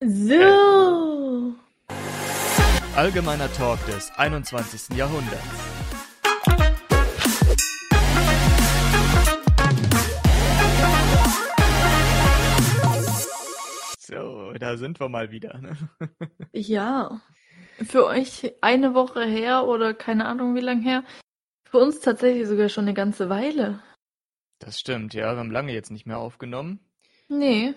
So. Allgemeiner Talk des 21. Jahrhunderts. So, da sind wir mal wieder. Ne? Ja. Für euch eine Woche her oder keine Ahnung wie lang her. Für uns tatsächlich sogar schon eine ganze Weile. Das stimmt, ja. Wir haben lange jetzt nicht mehr aufgenommen. Nee.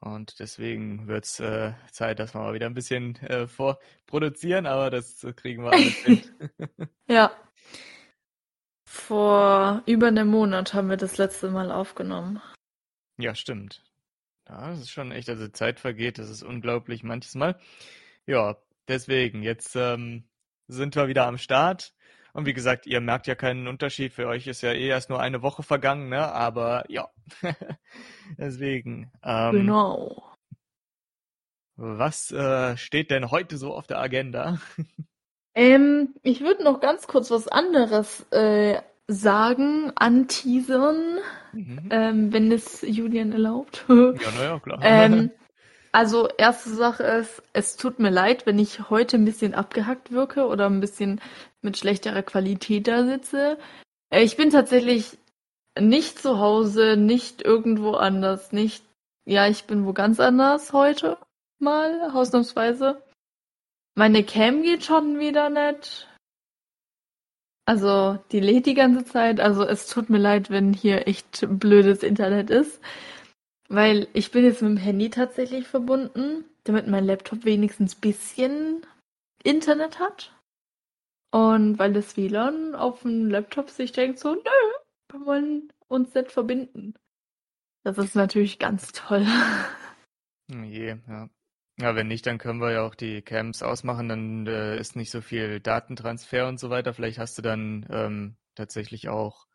Und deswegen wird es äh, Zeit, dass wir mal wieder ein bisschen äh, vorproduzieren, aber das kriegen wir alles hin. ja. Vor über einem Monat haben wir das letzte Mal aufgenommen. Ja, stimmt. Ja, das ist schon echt, also Zeit vergeht, das ist unglaublich manches Mal. Ja, deswegen, jetzt ähm, sind wir wieder am Start. Und wie gesagt, ihr merkt ja keinen Unterschied. Für euch ist ja eh erst nur eine Woche vergangen, ne? Aber ja, deswegen. Ähm, genau. Was äh, steht denn heute so auf der Agenda? ähm, ich würde noch ganz kurz was anderes äh, sagen, anteasern, mhm. ähm, wenn es Julian erlaubt. ja, naja, klar. ähm, also erste Sache ist, es tut mir leid, wenn ich heute ein bisschen abgehackt wirke oder ein bisschen mit schlechterer Qualität da sitze. Äh, ich bin tatsächlich nicht zu Hause, nicht irgendwo anders, nicht. Ja, ich bin wo ganz anders heute mal, ausnahmsweise. Meine Cam geht schon wieder nicht. Also, die lädt die ganze Zeit. Also, es tut mir leid, wenn hier echt blödes Internet ist. Weil ich bin jetzt mit dem Handy tatsächlich verbunden, damit mein Laptop wenigstens bisschen Internet hat. Und weil das WLAN auf dem Laptop sich denkt so, nö, wir wollen uns nicht verbinden. Das ist natürlich ganz toll. Oh je, ja. Ja, wenn nicht, dann können wir ja auch die Cams ausmachen, dann äh, ist nicht so viel Datentransfer und so weiter. Vielleicht hast du dann ähm, tatsächlich auch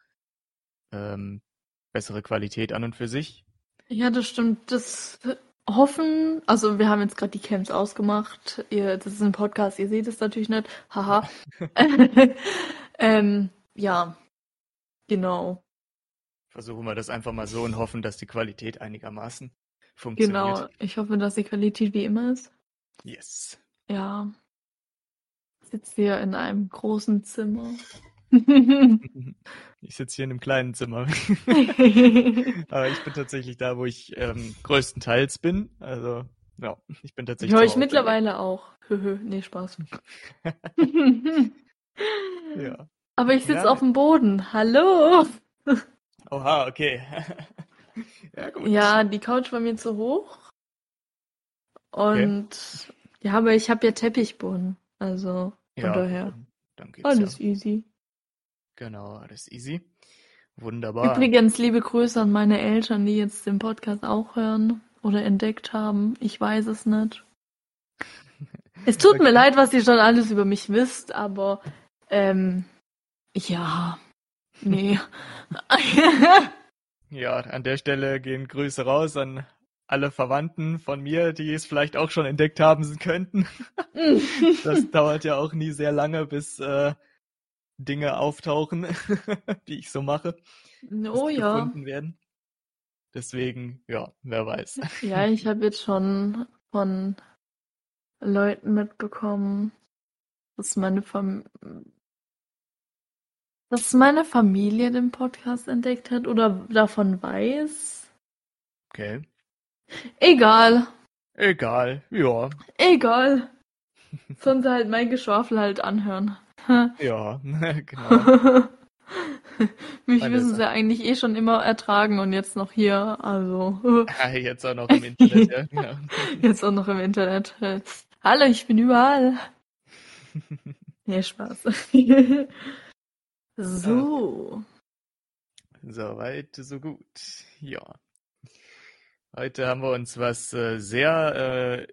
ähm, bessere Qualität an und für sich. Ja, das stimmt. Das hoffen, also wir haben jetzt gerade die Camps ausgemacht. Ihr, das ist ein Podcast, ihr seht es natürlich nicht. Haha. ähm, ja, genau. Versuchen wir das einfach mal so und hoffen, dass die Qualität einigermaßen funktioniert. Genau, ich hoffe, dass die Qualität wie immer ist. Yes. Ja. Ich sitze hier in einem großen Zimmer. Ich sitze hier in einem kleinen Zimmer. Aber ich bin tatsächlich da, wo ich ähm, größtenteils bin. Also, ja, ich bin tatsächlich. Höre ich mittlerweile auch. nee, Spaß. ja. Aber ich sitze ja. auf dem Boden. Hallo. Oha, okay. ja, gut. Ja, die Couch war mir zu hoch. Und okay. ja, aber ich habe ja Teppichboden. Also, von ja, daher. Dann geht's alles ja. easy. Genau, alles easy. Wunderbar. Übrigens, liebe Grüße an meine Eltern, die jetzt den Podcast auch hören oder entdeckt haben. Ich weiß es nicht. Es tut okay. mir leid, was ihr schon alles über mich wisst, aber ähm, ja, nee. ja, an der Stelle gehen Grüße raus an alle Verwandten von mir, die es vielleicht auch schon entdeckt haben könnten. das dauert ja auch nie sehr lange, bis äh, Dinge auftauchen, die ich so mache. Oh ja. Gefunden werden. Deswegen, ja, wer weiß. Ja, ich habe jetzt schon von Leuten mitbekommen, dass meine Fam dass meine Familie den Podcast entdeckt hat oder davon weiß. Okay. Egal. Egal, ja. Egal. Sonst halt mein Geschwafel halt anhören. Ja, genau. Mich Meine müssen sie eigentlich eh schon immer ertragen und jetzt noch hier, also. Jetzt auch noch im Internet, ja. Genau. Jetzt auch noch im Internet. Hallo, ich bin überall. Nee, Spaß. so. So weit, so gut. Ja. Heute haben wir uns was äh, sehr äh,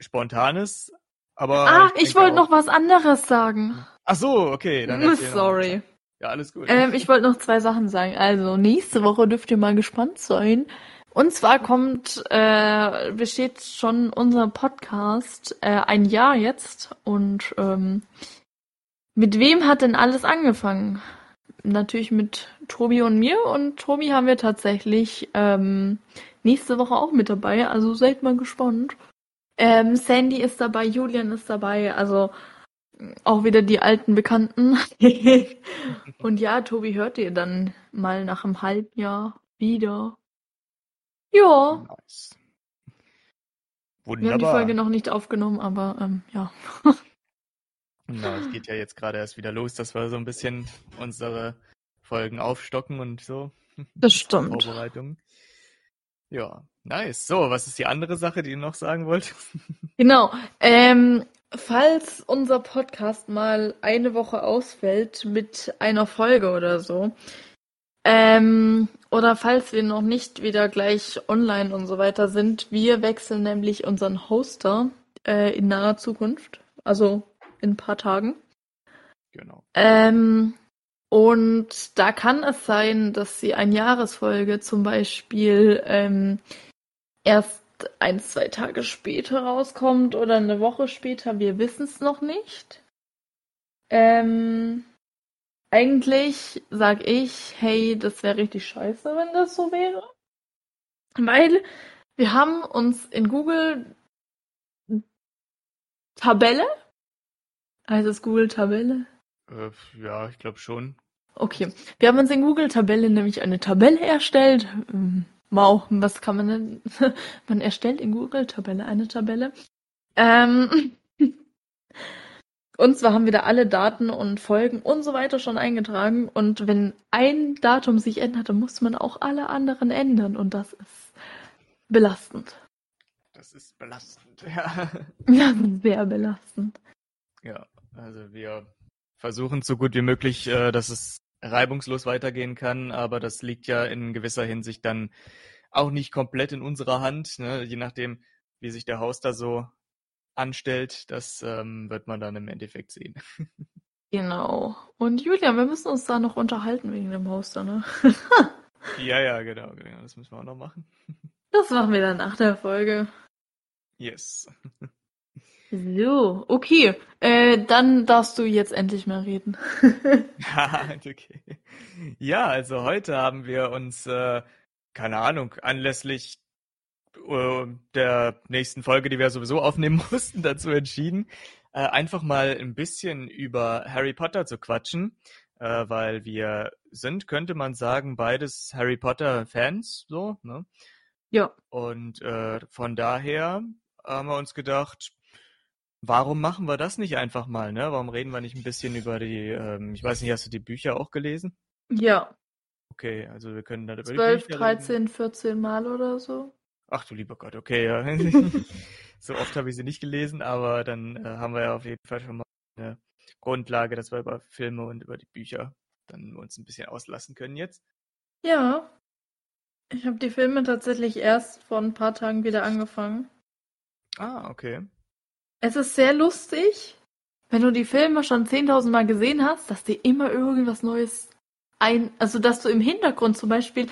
Spontanes, aber. Ah, ich, ich wollte noch was anderes sagen. Ach so, okay. Dann Sorry. Ja, alles gut. Ähm, ich wollte noch zwei Sachen sagen. Also, nächste Woche dürft ihr mal gespannt sein. Und zwar kommt, äh, besteht schon unser Podcast äh, ein Jahr jetzt. Und ähm, mit wem hat denn alles angefangen? Natürlich mit Tobi und mir. Und Tobi haben wir tatsächlich ähm, nächste Woche auch mit dabei. Also seid mal gespannt. Ähm, Sandy ist dabei, Julian ist dabei, also auch wieder die alten Bekannten. Und ja, Tobi hört ihr dann mal nach einem halben Jahr wieder. Ja. Nice. Wunderbar. Wir haben die Folge noch nicht aufgenommen, aber ähm, ja. Na, es geht ja jetzt gerade erst wieder los, dass wir so ein bisschen unsere Folgen aufstocken und so. Das stimmt. Vorbereitung. Ja, nice. So, was ist die andere Sache, die du noch sagen wolltest? Genau. Ähm, falls unser Podcast mal eine Woche ausfällt mit einer Folge oder so, ähm, oder falls wir noch nicht wieder gleich online und so weiter sind, wir wechseln nämlich unseren Hoster äh, in naher Zukunft, also in ein paar Tagen. Genau. Ähm, und da kann es sein, dass sie eine Jahresfolge zum Beispiel ähm, erst ein, zwei Tage später rauskommt oder eine Woche später. Wir wissen es noch nicht. Ähm, eigentlich sag ich, hey, das wäre richtig scheiße, wenn das so wäre. Weil wir haben uns in Google Tabelle, heißt es Google Tabelle? Äh, ja, ich glaube schon. Okay. Wir haben uns in Google Tabelle nämlich eine Tabelle erstellt. Ähm, wow, was kann man denn? man erstellt in Google Tabelle eine Tabelle. Ähm, und zwar haben wir da alle Daten und Folgen und so weiter schon eingetragen. Und wenn ein Datum sich ändert, dann muss man auch alle anderen ändern. Und das ist belastend. Das ist belastend, ja. Ja, sehr belastend. Ja, also wir versuchen so gut wie möglich, äh, dass es reibungslos weitergehen kann, aber das liegt ja in gewisser Hinsicht dann auch nicht komplett in unserer Hand, ne? je nachdem, wie sich der Hoster so anstellt, das ähm, wird man dann im Endeffekt sehen. Genau. Und Julian, wir müssen uns da noch unterhalten wegen dem Hoster, ne? ja, ja, genau, genau. Das müssen wir auch noch machen. Das machen wir dann nach der Folge. Yes. So, okay. Äh, dann darfst du jetzt endlich mal reden. okay. Ja, also heute haben wir uns, äh, keine Ahnung, anlässlich äh, der nächsten Folge, die wir sowieso aufnehmen mussten, dazu entschieden, äh, einfach mal ein bisschen über Harry Potter zu quatschen, äh, weil wir sind, könnte man sagen, beides Harry Potter Fans, so, ne? Ja. Und äh, von daher haben wir uns gedacht, Warum machen wir das nicht einfach mal, ne? Warum reden wir nicht ein bisschen über die, ähm, ich weiß nicht, hast du die Bücher auch gelesen? Ja. Okay, also wir können da über 12, die Bücher 13, reden. 14 Mal oder so. Ach du lieber Gott, okay, ja. so oft habe ich sie nicht gelesen, aber dann äh, haben wir ja auf jeden Fall schon mal eine Grundlage, dass wir über Filme und über die Bücher dann uns ein bisschen auslassen können jetzt. Ja. Ich habe die Filme tatsächlich erst vor ein paar Tagen wieder angefangen. Ah, okay. Es ist sehr lustig, wenn du die Filme schon 10.000 Mal gesehen hast, dass dir immer irgendwas Neues ein, also dass du im Hintergrund zum Beispiel,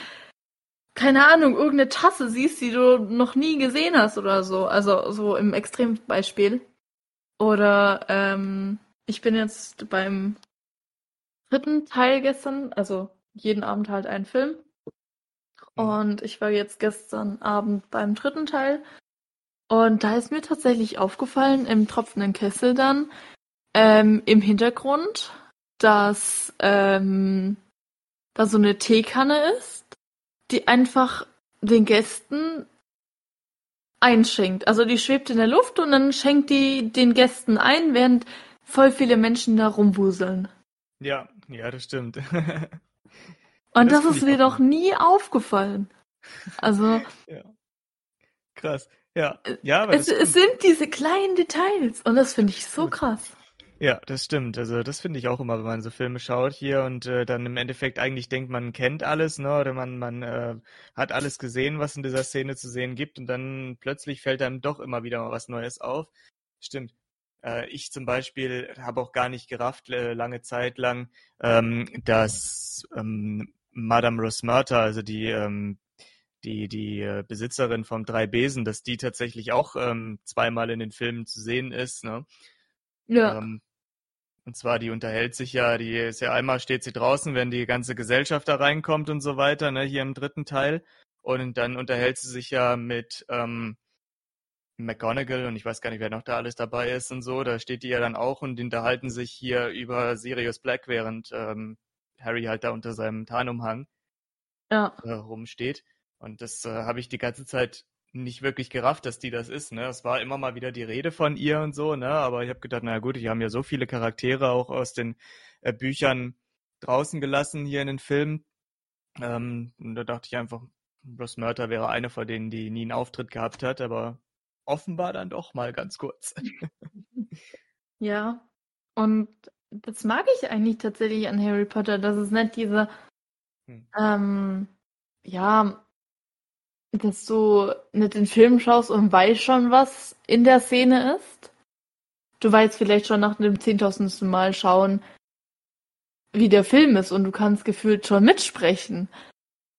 keine Ahnung, irgendeine Tasse siehst, die du noch nie gesehen hast oder so. Also so im Extrembeispiel. Oder ähm, ich bin jetzt beim dritten Teil gestern, also jeden Abend halt ein Film. Mhm. Und ich war jetzt gestern Abend beim dritten Teil und da ist mir tatsächlich aufgefallen, im tropfenden Kessel dann, ähm, im Hintergrund, dass ähm, da so eine Teekanne ist, die einfach den Gästen einschenkt. Also die schwebt in der Luft und dann schenkt die den Gästen ein, während voll viele Menschen da rumwuseln. Ja, ja, das stimmt. und das, das ist mir doch nie aufgefallen. Also. ja. Krass. Ja, ja, aber es, es sind diese kleinen Details und das finde ich so krass. Ja, das stimmt. Also das finde ich auch immer, wenn man so Filme schaut hier und äh, dann im Endeffekt eigentlich denkt, man kennt alles, ne? Oder man, man äh, hat alles gesehen, was in dieser Szene zu sehen gibt und dann plötzlich fällt einem doch immer wieder mal was Neues auf. Stimmt. Äh, ich zum Beispiel habe auch gar nicht gerafft, äh, lange Zeit lang, ähm, dass ähm, Madame Rosmerta, also die ähm, die, die äh, Besitzerin vom Drei Besen, dass die tatsächlich auch ähm, zweimal in den Filmen zu sehen ist. Ne? Ja. Ähm, und zwar, die unterhält sich ja, die ist ja einmal steht sie draußen, wenn die ganze Gesellschaft da reinkommt und so weiter, ne, hier im dritten Teil. Und dann unterhält sie sich ja mit, ähm, McGonagall und ich weiß gar nicht, wer noch da alles dabei ist und so. Da steht die ja dann auch und unterhalten sich hier über Sirius Black, während ähm, Harry halt da unter seinem Tarnumhang Ja. äh, rumsteht. Und das äh, habe ich die ganze Zeit nicht wirklich gerafft, dass die das ist. Ne? Es war immer mal wieder die Rede von ihr und so, ne? aber ich habe gedacht, na gut, die haben ja so viele Charaktere auch aus den äh, Büchern draußen gelassen hier in den Filmen. Ähm, und da dachte ich einfach, Ross Murter wäre eine von denen, die nie einen Auftritt gehabt hat, aber offenbar dann doch mal ganz kurz. Ja. Und das mag ich eigentlich tatsächlich an Harry Potter, dass es nicht diese, Hm. ähm, ja, dass du nicht den Film schaust und weißt schon, was in der Szene ist. Du weißt vielleicht schon nach dem zehntausendsten Mal schauen, wie der Film ist und du kannst gefühlt schon mitsprechen.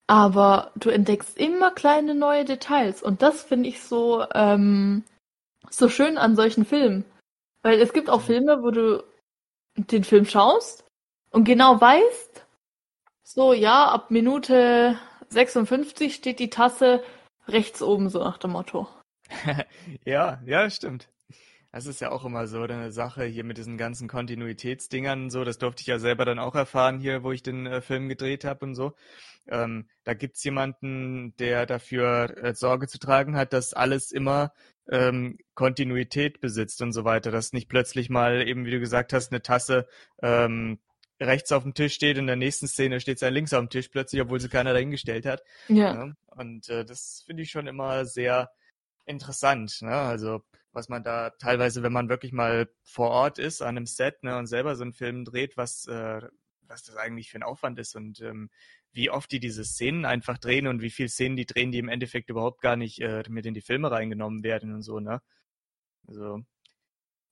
Aber du entdeckst immer kleine neue Details und das finde ich so, ähm, so schön an solchen Filmen. Weil es gibt auch. Filme, wo du den Film schaust und genau weißt, so ja, ab Minute 56 steht die Tasse rechts oben, so nach dem Motto. Ja, ja, stimmt. Das ist ja auch immer so eine Sache hier mit diesen ganzen Kontinuitätsdingern und so. Das durfte ich ja selber dann auch erfahren hier, wo ich den äh, Film gedreht habe und so. Ähm, da gibt's jemanden, der dafür äh, Sorge zu tragen hat, dass alles immer ähm, Kontinuität besitzt und so weiter. Dass nicht plötzlich mal eben, wie du gesagt hast, eine Tasse ähm, rechts auf dem Tisch steht, in der nächsten Szene steht sie links auf dem Tisch plötzlich, obwohl sie keiner dahingestellt hat. Ja. Ne? Und äh, das finde ich schon immer sehr interessant. Ne? Also was man da teilweise, wenn man wirklich mal vor Ort ist an einem Set ne, und selber so einen Film dreht, was, äh, was das eigentlich für ein Aufwand ist und ähm, wie oft die diese Szenen einfach drehen und wie viele Szenen die drehen, die im Endeffekt überhaupt gar nicht äh, mit in die Filme reingenommen werden und so, ne? Also,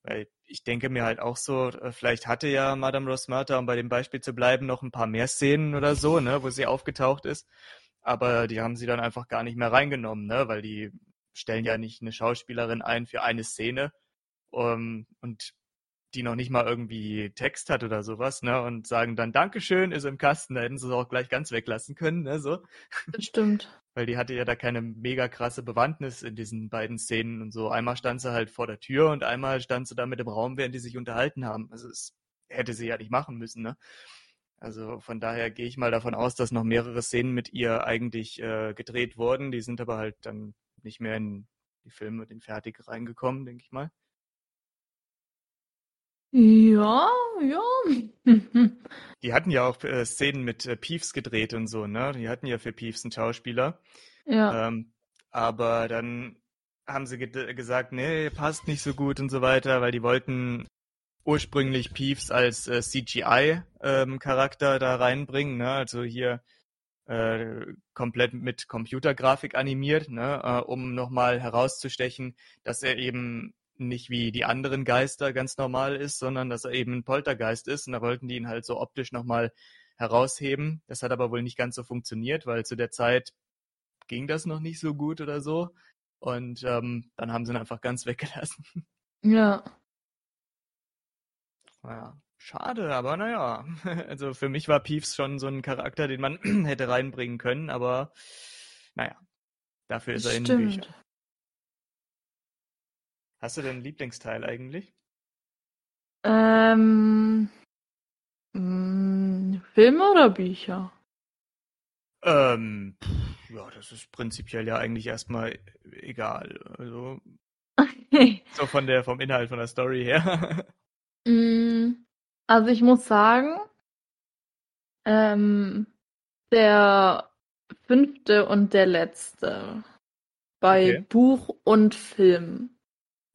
weil ich denke mir halt auch so, äh, vielleicht hatte ja Madame Rosmerta, um bei dem Beispiel zu bleiben, noch ein paar mehr Szenen oder so, ne, wo sie aufgetaucht ist. Aber die haben sie dann einfach gar nicht mehr reingenommen, ne, weil die stellen ja nicht eine Schauspielerin ein für eine Szene um, und die noch nicht mal irgendwie Text hat oder sowas, ne, und sagen dann Dankeschön, ist im Kasten, da hätten sie es auch gleich ganz weglassen können, ne, so. Das stimmt. Weil die hatte ja da keine mega krasse Bewandtnis in diesen beiden Szenen und so. Einmal stand sie halt vor der Tür und einmal stand sie da mit im Raum, während die sich unterhalten haben. Also es hätte sie ja nicht machen müssen, ne? Also von daher gehe ich mal davon aus, dass noch mehrere Szenen mit ihr eigentlich äh, gedreht wurden. Die sind aber halt dann nicht mehr in die Filme, den fertig reingekommen, denke ich mal. Ja, ja. Die hatten ja auch äh, Szenen mit äh, Peeves gedreht und so, ne? Die hatten ja für Peeves einen Schauspieler. Ja. Ähm, aber dann haben sie ge gesagt, nee, passt nicht so gut und so weiter, weil die wollten ursprünglich Peeves als äh, CGI-Charakter ähm, da reinbringen, ne? Also hier äh, komplett mit Computergrafik animiert, ne? Äh, um nochmal herauszustechen, dass er eben nicht wie die anderen Geister ganz normal ist, sondern dass er eben ein Poltergeist ist. Und da wollten die ihn halt so optisch nochmal herausheben. Das hat aber wohl nicht ganz so funktioniert, weil zu der Zeit ging das noch nicht so gut oder so. Und ähm, dann haben sie ihn einfach ganz weggelassen. Ja. Naja, schade, aber naja. Also für mich war Peeves schon so ein Charakter, den man hätte reinbringen können, aber naja, dafür ist er in den Büchern. Hast du denn einen Lieblingsteil eigentlich? Ähm, mh, Filme oder Bücher? Ähm, pff, ja, das ist prinzipiell ja eigentlich erstmal egal. Also so von der vom Inhalt von der Story her. Mm, Also ich muss sagen, ähm, der fünfte und der letzte bei Okay. Buch und Film.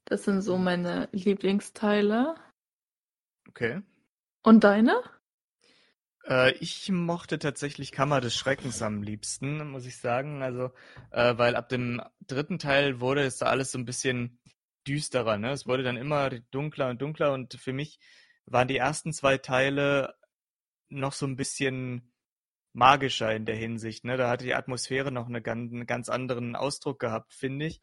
Das sind so meine Lieblingsteile. Okay. Und deine? Äh, ich mochte tatsächlich Kammer des Schreckens am liebsten, muss ich sagen. Also, äh, weil ab dem dritten Teil wurde es da alles so ein bisschen düsterer, ne? Es wurde dann immer dunkler und dunkler und für mich waren die ersten zwei Teile noch so ein bisschen magischer in der Hinsicht, ne? Da hatte die Atmosphäre noch eine ganz, einen ganz anderen Ausdruck gehabt, finde ich.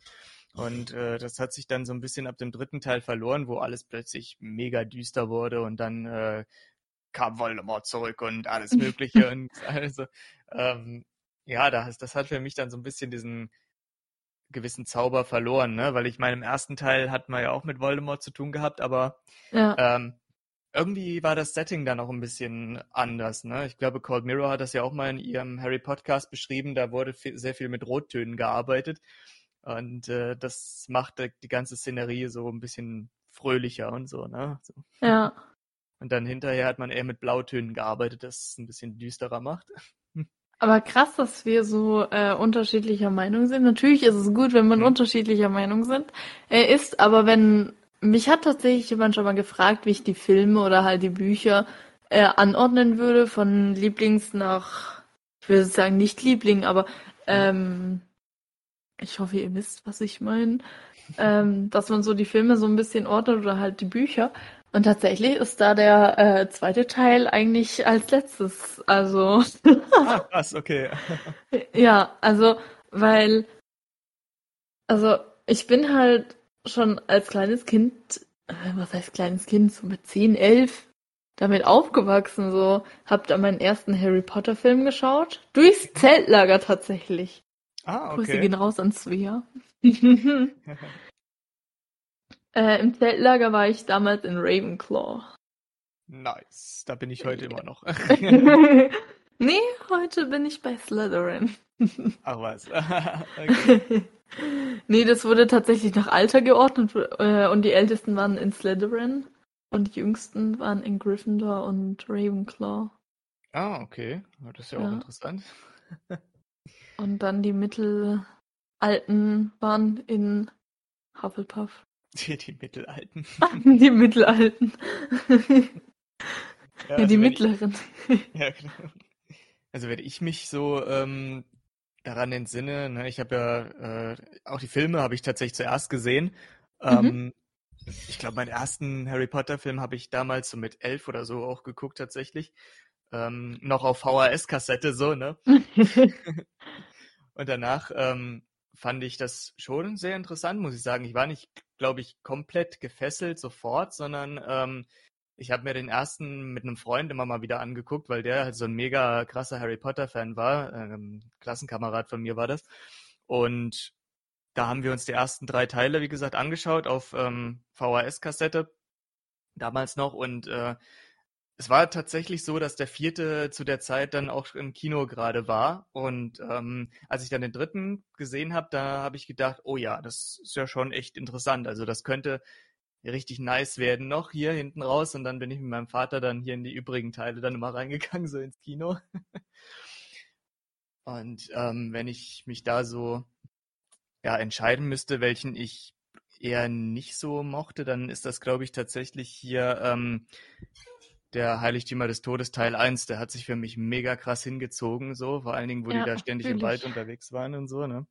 Und äh, das hat sich dann so ein bisschen ab dem dritten Teil verloren, wo alles plötzlich mega düster wurde und dann äh, kam Voldemort zurück und alles Mögliche und also ähm, ja, das, das hat für mich dann so ein bisschen diesen gewissen Zauber verloren, ne? Weil ich meine, im ersten Teil hat man ja auch mit Voldemort zu tun gehabt, aber Ja. ähm, irgendwie war das Setting dann auch ein bisschen anders, ne? Ich glaube, Cold Mirror hat das ja auch mal in ihrem Harry Podcast beschrieben, da wurde sehr viel mit Rottönen gearbeitet und äh, das macht die ganze Szenerie so ein bisschen fröhlicher und so, ne? So. Ja. Und dann hinterher hat man eher mit Blautönen gearbeitet, das es ein bisschen düsterer macht. Aber krass, dass wir so äh, unterschiedlicher Meinung sind. Natürlich ist es gut, wenn man Hm. unterschiedlicher Meinung sind, äh, ist, aber wenn mich hat tatsächlich jemand schon mal gefragt, wie ich die Filme oder halt die Bücher äh, anordnen würde, von Lieblings nach, ich würde sagen nicht Liebling, aber ähm, ich hoffe, ihr wisst, was ich meine, ähm, dass man so die Filme so ein bisschen ordnet oder halt die Bücher. Und tatsächlich ist da der äh, zweite Teil eigentlich als letztes. Also Ah, krass, okay. ja, also, weil, also ich bin halt schon als kleines Kind, äh, was heißt kleines Kind, so mit 10, 11, damit aufgewachsen, so, hab da meinen ersten Harry Potter Film geschaut. Durchs Zeltlager tatsächlich. Ah, Grüße okay. gehen raus an Svea. äh, Im Zeltlager war ich damals in Ravenclaw. Nice. Da bin ich heute immer noch. nee, heute bin ich bei Slytherin. Ach was. okay. nee, das wurde tatsächlich nach Alter geordnet äh, und die Ältesten waren in Slytherin und die Jüngsten waren in Gryffindor und Ravenclaw. Ah, okay. Das ist ja auch Ja. interessant. Und dann die Mittelalten waren in Hufflepuff. Die, die Mittelalten. die Mittelalten. Ja, also die wenn ich- Mittleren. Ja, genau. Also wenn ich mich so ähm, daran entsinne, ne, ich habe ja äh, auch die Filme habe ich tatsächlich zuerst gesehen. Ähm, Ich glaube, meinen ersten Harry Potter Film habe ich damals so mit elf oder so auch geguckt tatsächlich. Ähm, noch auf VHS-Kassette so, ne? Und danach ähm, fand ich das schon sehr interessant, muss ich sagen. Ich war nicht, glaube ich, komplett gefesselt sofort, sondern ähm, ich habe mir den ersten mit einem Freund immer mal wieder angeguckt, weil der halt so ein mega krasser Harry Potter-Fan war. Ähm, Klassenkamerad von mir war das. Und da haben wir uns die ersten drei Teile, wie gesagt, angeschaut auf ähm, VHS-Kassette damals noch. Und äh, es war tatsächlich so, dass der vierte zu der Zeit dann auch im Kino gerade war. Und ähm, als ich dann den dritten gesehen habe, da habe ich gedacht, oh ja, das ist ja schon echt interessant. Also das könnte richtig nice werden noch hier hinten raus. Und dann bin ich mit meinem Vater dann hier in die übrigen Teile dann immer reingegangen, so ins Kino. Und ähm, wenn ich mich da so ja, entscheiden müsste, welchen ich eher nicht so mochte, dann ist das, glaube ich, tatsächlich hier ähm, der Heiligtümer des Todes Teil 1. Der hat sich für mich mega krass hingezogen, so, vor allen Dingen, wo Ja, die da ständig im fühl Wald unterwegs waren und so, ne?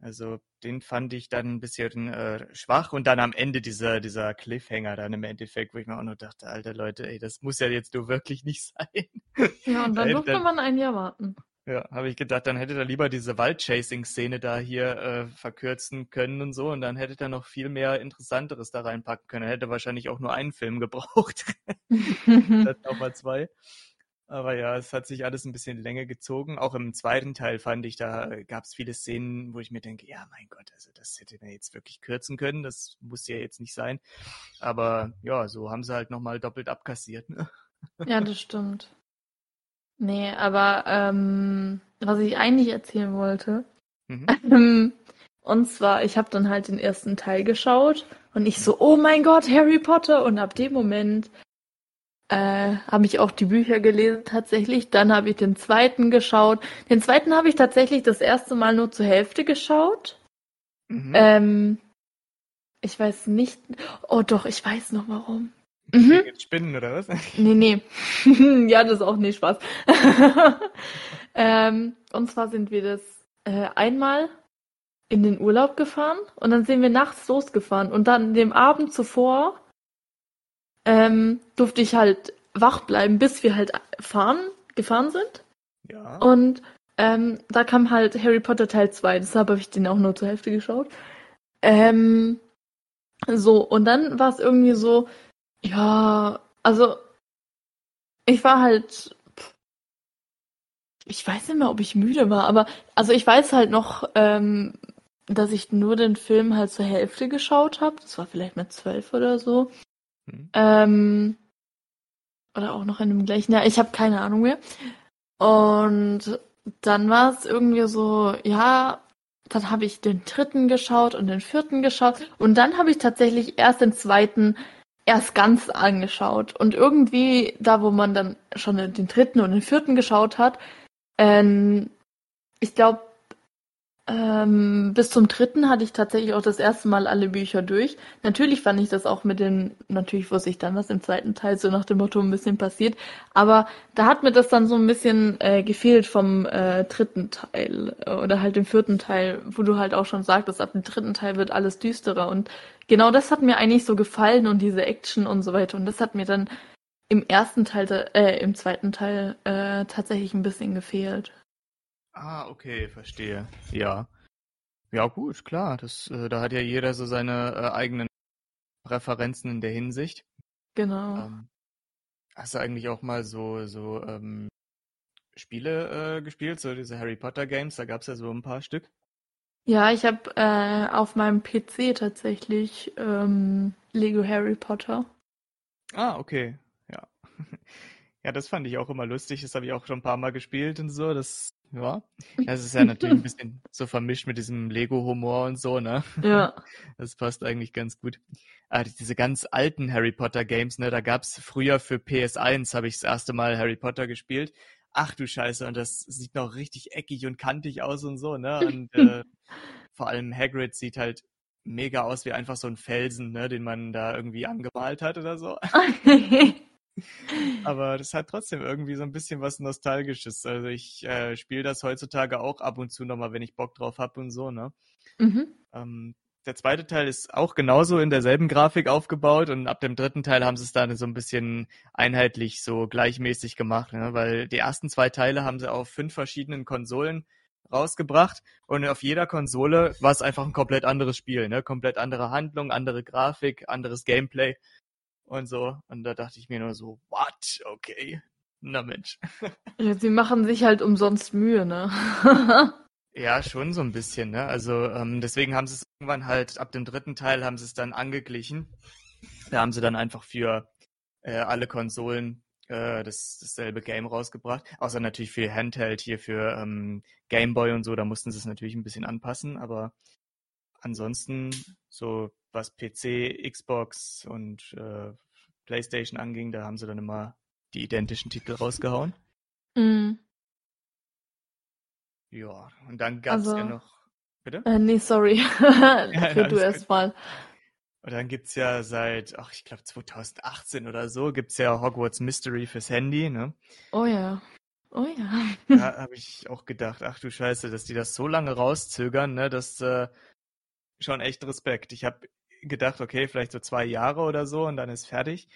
Also den fand ich dann ein bisschen äh, schwach und dann am Ende dieser, dieser Cliffhanger dann im Endeffekt, wo ich mir auch nur dachte, alter Leute, ey, das muss ja jetzt nur wirklich nicht sein. ja, und dann Äh, durfte man ein Jahr warten. Ja, habe ich gedacht, dann hätte er lieber diese Waldchasing-Szene da hier äh, verkürzen können und so und dann hätte er noch viel mehr Interessanteres da reinpacken können. Er hätte wahrscheinlich auch nur einen Film gebraucht, statt auch mal zwei. Aber ja, es hat sich alles ein bisschen länger gezogen. Auch im zweiten Teil fand ich, da gab es viele Szenen, wo ich mir denke, ja, mein Gott, also das hätte man jetzt wirklich kürzen können. Das muss ja jetzt nicht sein. Aber ja, so haben sie halt nochmal doppelt abkassiert. Ne? Ja, das stimmt. Nee, aber ähm, was ich eigentlich erzählen wollte, Mhm. ähm, und zwar, ich habe dann halt den ersten Teil geschaut und ich so, oh mein Gott, Harry Potter! Und ab dem Moment äh, habe ich auch die Bücher gelesen tatsächlich. Dann habe ich den zweiten geschaut. Den zweiten habe ich tatsächlich das erste Mal nur zur Hälfte geschaut. Mhm. Ähm, ich weiß nicht. Oh doch, ich weiß noch warum. Mhm. Spinnen oder was? Nee, nee. ja, das ist auch nicht Spaß. ähm, und zwar sind wir das äh, einmal in den Urlaub gefahren und dann sind wir nachts losgefahren und dann dem Abend zuvor ähm, durfte ich halt wach bleiben, bis wir halt fahren, gefahren sind. Ja. Und ähm, da kam halt Harry Potter Teil 2, deshalb habe ich den auch nur zur Hälfte geschaut. Ähm, so, und dann war es irgendwie so, ja, also ich war halt, ich weiß nicht mehr, ob ich müde war, aber also ich weiß halt noch, ähm, dass ich nur den Film halt zur Hälfte geschaut habe. Das war vielleicht mit zwölf oder so. Hm. Ähm, oder auch noch in dem gleichen Jahr. Ich habe keine Ahnung mehr. Und dann war es irgendwie so, ja, dann habe ich den dritten geschaut und den vierten geschaut. Und dann habe ich tatsächlich erst den zweiten erst ganz angeschaut. Und irgendwie, da wo man dann schon den dritten und den vierten geschaut hat, ähm, ich glaube, ähm, bis zum dritten hatte ich tatsächlich auch das erste Mal alle Bücher durch. Natürlich fand ich das auch mit den, natürlich wusste ich dann, was im zweiten Teil so nach dem Motto ein bisschen passiert. Aber da hat mir das dann so ein bisschen äh, gefehlt vom äh, dritten Teil äh, oder halt dem vierten Teil, wo du halt auch schon sagtest, ab dem dritten Teil wird alles düsterer. Und genau das hat mir eigentlich so gefallen und diese Action und so weiter. Und das hat mir dann im ersten Teil, äh, im zweiten Teil äh, tatsächlich ein bisschen gefehlt. Ah, okay, verstehe. Ja. Ja, gut, klar. Das, äh, da hat ja jeder so seine äh, eigenen Präferenzen in der Hinsicht. Genau. Ähm, hast du eigentlich auch mal so, so ähm, Spiele äh, gespielt, so diese Harry Potter Games? Da gab es ja so ein paar Stück. Ja, ich habe äh, auf meinem PC tatsächlich ähm, Lego Harry Potter. Ah, okay. Ja. ja, das fand ich auch immer lustig. Das habe ich auch schon ein paar Mal gespielt und so. Das ja. Das ist ja natürlich ein bisschen so vermischt mit diesem Lego-Humor und so, ne? Ja. Das passt eigentlich ganz gut. Ah, diese ganz alten Harry Potter Games, ne? Da gab's früher für PS1 habe ich das erste Mal Harry Potter gespielt. Ach du Scheiße, und das sieht noch richtig eckig und kantig aus und so, ne? Und äh, vor allem Hagrid sieht halt mega aus wie einfach so ein Felsen, ne, den man da irgendwie angemalt hat oder so. Aber das hat trotzdem irgendwie so ein bisschen was Nostalgisches. Also ich äh, spiele das heutzutage auch ab und zu nochmal, wenn ich Bock drauf habe und so, ne? Mhm. Ähm, der zweite Teil ist auch genauso in derselben Grafik aufgebaut und ab dem dritten Teil haben sie es dann so ein bisschen einheitlich so gleichmäßig gemacht, ne? weil die ersten zwei Teile haben sie auf fünf verschiedenen Konsolen rausgebracht und auf jeder Konsole war es einfach ein komplett anderes Spiel, ne? Komplett andere Handlung, andere Grafik, anderes Gameplay und so. Und da dachte ich mir nur so, what? Okay. Na Mensch. Ja, sie machen sich halt umsonst Mühe, ne? ja, schon so ein bisschen, ne? Also ähm, deswegen haben sie es irgendwann halt, ab dem dritten Teil haben sie es dann angeglichen. Da haben sie dann einfach für äh, alle Konsolen äh, das, dasselbe Game rausgebracht. Außer natürlich für Handheld hier für ähm, Game Boy und so, da mussten sie es natürlich ein bisschen anpassen, aber ansonsten so was PC, Xbox und äh, PlayStation anging, da haben sie dann immer die identischen Titel rausgehauen. Mhm. Ja, und dann gab es also, ja noch. Bitte? Äh, nee, sorry. Für du erst mal. Und dann gibt es ja seit, ach, ich glaube 2018 oder so, gibt es ja Hogwarts Mystery fürs Handy, ne? Oh ja. Oh ja. da habe ich auch gedacht, ach du Scheiße, dass die das so lange rauszögern, ne? Das äh, schon echt Respekt. Ich habe gedacht, okay, vielleicht so zwei Jahre oder so und dann ist fertig.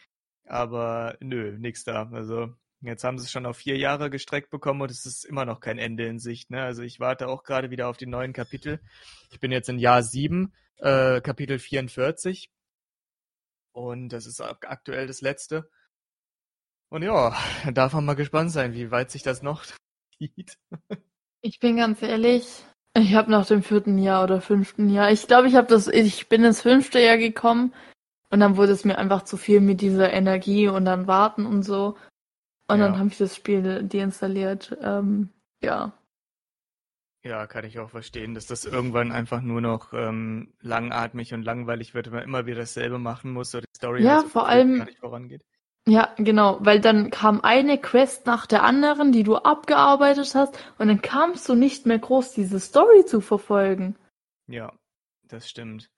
Aber nö, nix da. Also jetzt haben sie es schon auf vier Jahre gestreckt bekommen und es ist immer noch kein Ende in Sicht. Ne? Also ich warte auch gerade wieder auf die neuen Kapitel. Ich bin jetzt in Jahr sieben, äh, Kapitel 44. Und das ist aktuell das letzte. Und ja, darf man mal gespannt sein, wie weit sich das noch zieht. Ich bin ganz ehrlich, ich habe nach dem vierten Jahr oder fünften Jahr, ich glaube, ich habe das, ich bin ins fünfte Jahr gekommen und dann wurde es mir einfach zu viel mit dieser Energie und dann warten und so. Und ja. dann habe ich das Spiel deinstalliert. Ähm, ja. Ja, kann ich auch verstehen, dass das irgendwann einfach nur noch ähm, langatmig und langweilig wird, wenn man immer wieder dasselbe machen muss oder die Story ja, halt so vor allem, gar nicht vorangeht. Ja, genau, weil dann kam eine Quest nach der anderen, die du abgearbeitet hast, und dann kamst du nicht mehr groß, diese Story zu verfolgen. Ja, das stimmt.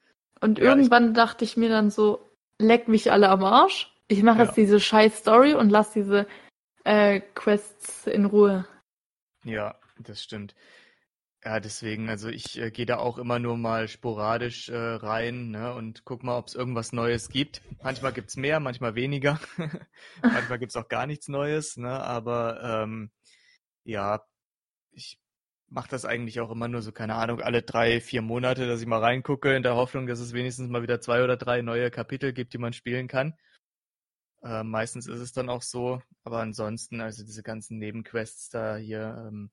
Und ja, irgendwann ich... dachte ich mir dann so, leck mich alle am Arsch. Ich mache ja. jetzt diese scheiß Story und lass diese äh, Quests in Ruhe. Ja, das stimmt. Ja, deswegen, also ich äh, gehe da auch immer nur mal sporadisch äh, rein ne, und guck mal, ob es irgendwas Neues gibt. Manchmal gibt's mehr, manchmal weniger. manchmal gibt's auch gar nichts Neues, ne, aber ähm, ja, ich mache das eigentlich auch immer nur so, keine Ahnung, alle drei, vier Monate, dass ich mal reingucke, in der Hoffnung, dass es wenigstens mal wieder zwei oder drei neue Kapitel gibt, die man spielen kann. Äh, meistens ist es dann auch so, aber ansonsten, also diese ganzen Nebenquests da hier, ähm,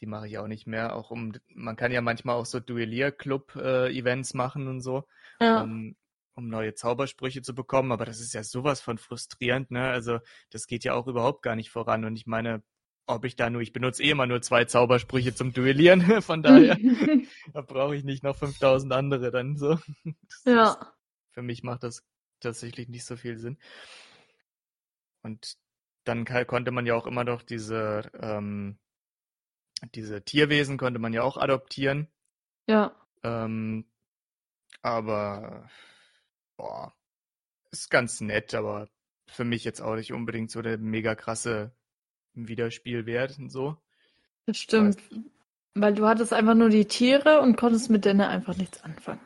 die mache ich auch nicht mehr. Auch um, man kann ja manchmal auch so Duellier-Club-Events machen und so, Ja. um, um neue Zaubersprüche zu bekommen. Aber das ist ja sowas von frustrierend, ne? Also das geht ja auch überhaupt gar nicht voran. Und ich meine, ob ich da nur, ich benutze eh immer nur zwei Zaubersprüche zum Duellieren. Von daher, da brauche ich nicht noch 5000 andere dann so. Das ist, Ja. für mich macht das tatsächlich nicht so viel Sinn. Und dann konnte man ja auch immer noch diese, ähm, diese Tierwesen konnte man ja auch adoptieren. Ja. Ähm, aber boah, ist ganz nett, aber für mich jetzt auch nicht unbedingt so der mega krasse Wiederspielwert und so. Das stimmt. nicht. Weil du hattest einfach nur die Tiere und konntest mit denen einfach nichts anfangen.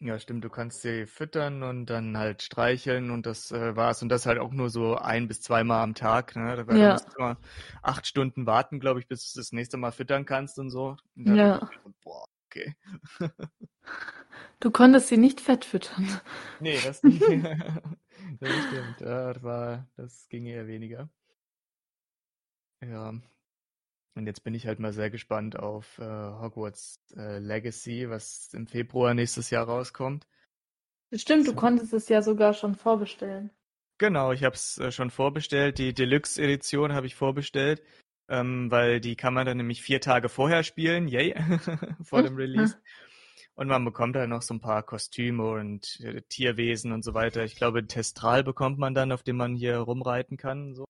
Ja, stimmt, du kannst sie füttern und dann halt streicheln und das äh, war's. Und das halt auch nur so ein bis zweimal am Tag, ne? Du Ja. musst immer acht Stunden warten, glaube ich, bis du das nächste Mal füttern kannst und so. Und da Ja. gedacht, boah, okay. Du konntest sie nicht fett füttern. Nee, das nicht. Das stimmt. Ja, das war, das ging eher weniger. Ja. Und jetzt bin ich halt mal sehr gespannt auf äh, Hogwarts äh, Legacy, was im Februar nächstes Jahr rauskommt. Stimmt, du So. konntest es ja sogar schon vorbestellen. Genau, ich habe es äh, schon vorbestellt. Die Deluxe-Edition habe ich vorbestellt, ähm, weil die kann man dann nämlich vier Tage vorher spielen, yay, vor dem Release. Und man bekommt dann noch so ein paar Kostüme und äh, Tierwesen und so weiter. Ich glaube, Testral bekommt man dann, auf dem man hier rumreiten kann. So.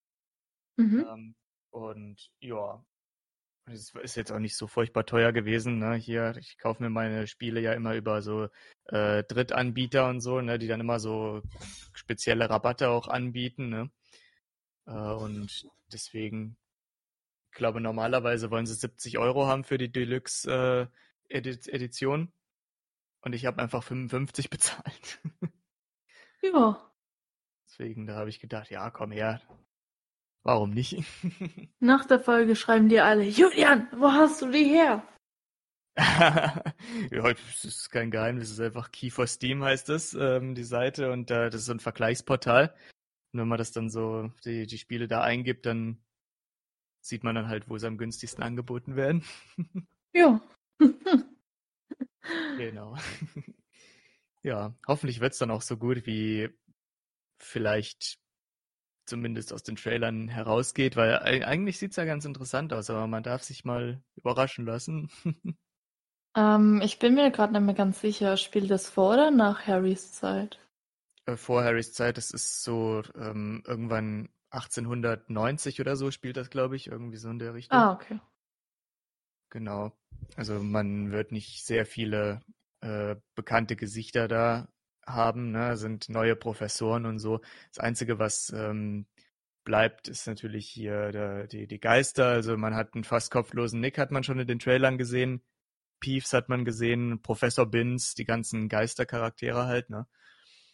Mhm. Ähm, und ja, es ist jetzt auch nicht so furchtbar teuer gewesen. Ne? Hier, ich kaufe mir meine Spiele ja immer über so äh, Drittanbieter und so, ne? die dann immer so spezielle Rabatte auch anbieten. Ne? Äh, und deswegen, ich glaube, normalerweise wollen sie 70 Euro haben für die Deluxe äh, Edi Edition. Und ich habe einfach 55 bezahlt. Ja. Deswegen, da habe ich gedacht, ja, komm her. Warum nicht? Nach der Folge schreiben dir alle, Julian, wo hast du die her? ja, das ist kein Geheimnis, es ist einfach Key for Steam heißt es, ähm, die Seite und äh, das ist so ein Vergleichsportal. Und wenn man das dann so, die, die Spiele da eingibt, dann sieht man dann halt, wo sie am günstigsten angeboten werden. Ja. Genau. ja, hoffentlich wird's dann auch so gut, wie vielleicht zumindest aus den Trailern herausgeht, weil eig- eigentlich sieht's ja ganz interessant aus, aber man darf sich mal überraschen lassen. Ähm, ich bin mir gerade nicht mehr ganz sicher, spielt das vor oder nach Harrys Zeit? Äh, Vor Harrys Zeit, das ist so ähm, irgendwann 1890 oder so spielt das, glaube ich, irgendwie so in der Richtung. Ah, okay. Genau. Also man wird nicht sehr viele äh, bekannte Gesichter da haben, ne? Sind neue Professoren und so. Das Einzige, was ähm, bleibt, ist natürlich hier der, die, die Geister. Also man hat einen fast kopflosen Nick, hat man schon in den Trailern gesehen. Peeves hat man gesehen, Professor Binns, die ganzen Geistercharaktere halt, ne?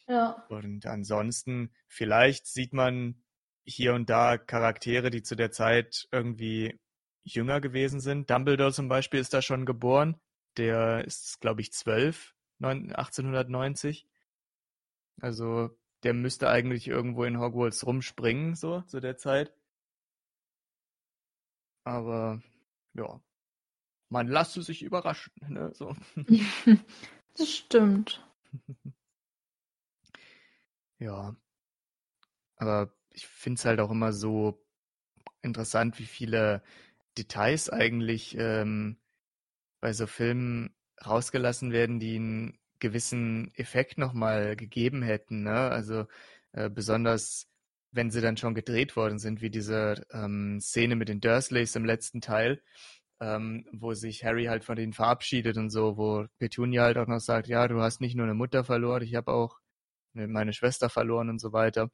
Ja. Und ansonsten, vielleicht sieht man hier und da Charaktere, die zu der Zeit irgendwie jünger gewesen sind. Dumbledore zum Beispiel ist da schon geboren. Der ist, glaube ich, zwölf, 1890. Also der müsste eigentlich irgendwo in Hogwarts rumspringen, so zu der Zeit. Aber ja, man lasse sich überraschen. Ne? So. Das stimmt. Ja, aber ich finde es halt auch immer so interessant, wie viele Details eigentlich ähm, bei so Filmen rausgelassen werden, die einen gewissen Effekt nochmal gegeben hätten. Ne? Also äh, besonders, wenn sie dann schon gedreht worden sind, wie diese ähm, Szene mit den Dursleys im letzten Teil, ähm, wo sich Harry halt von denen verabschiedet und so, wo Petunia halt auch noch sagt, ja, du hast nicht nur eine Mutter verloren, ich habe auch ne, meine Schwester verloren und so weiter.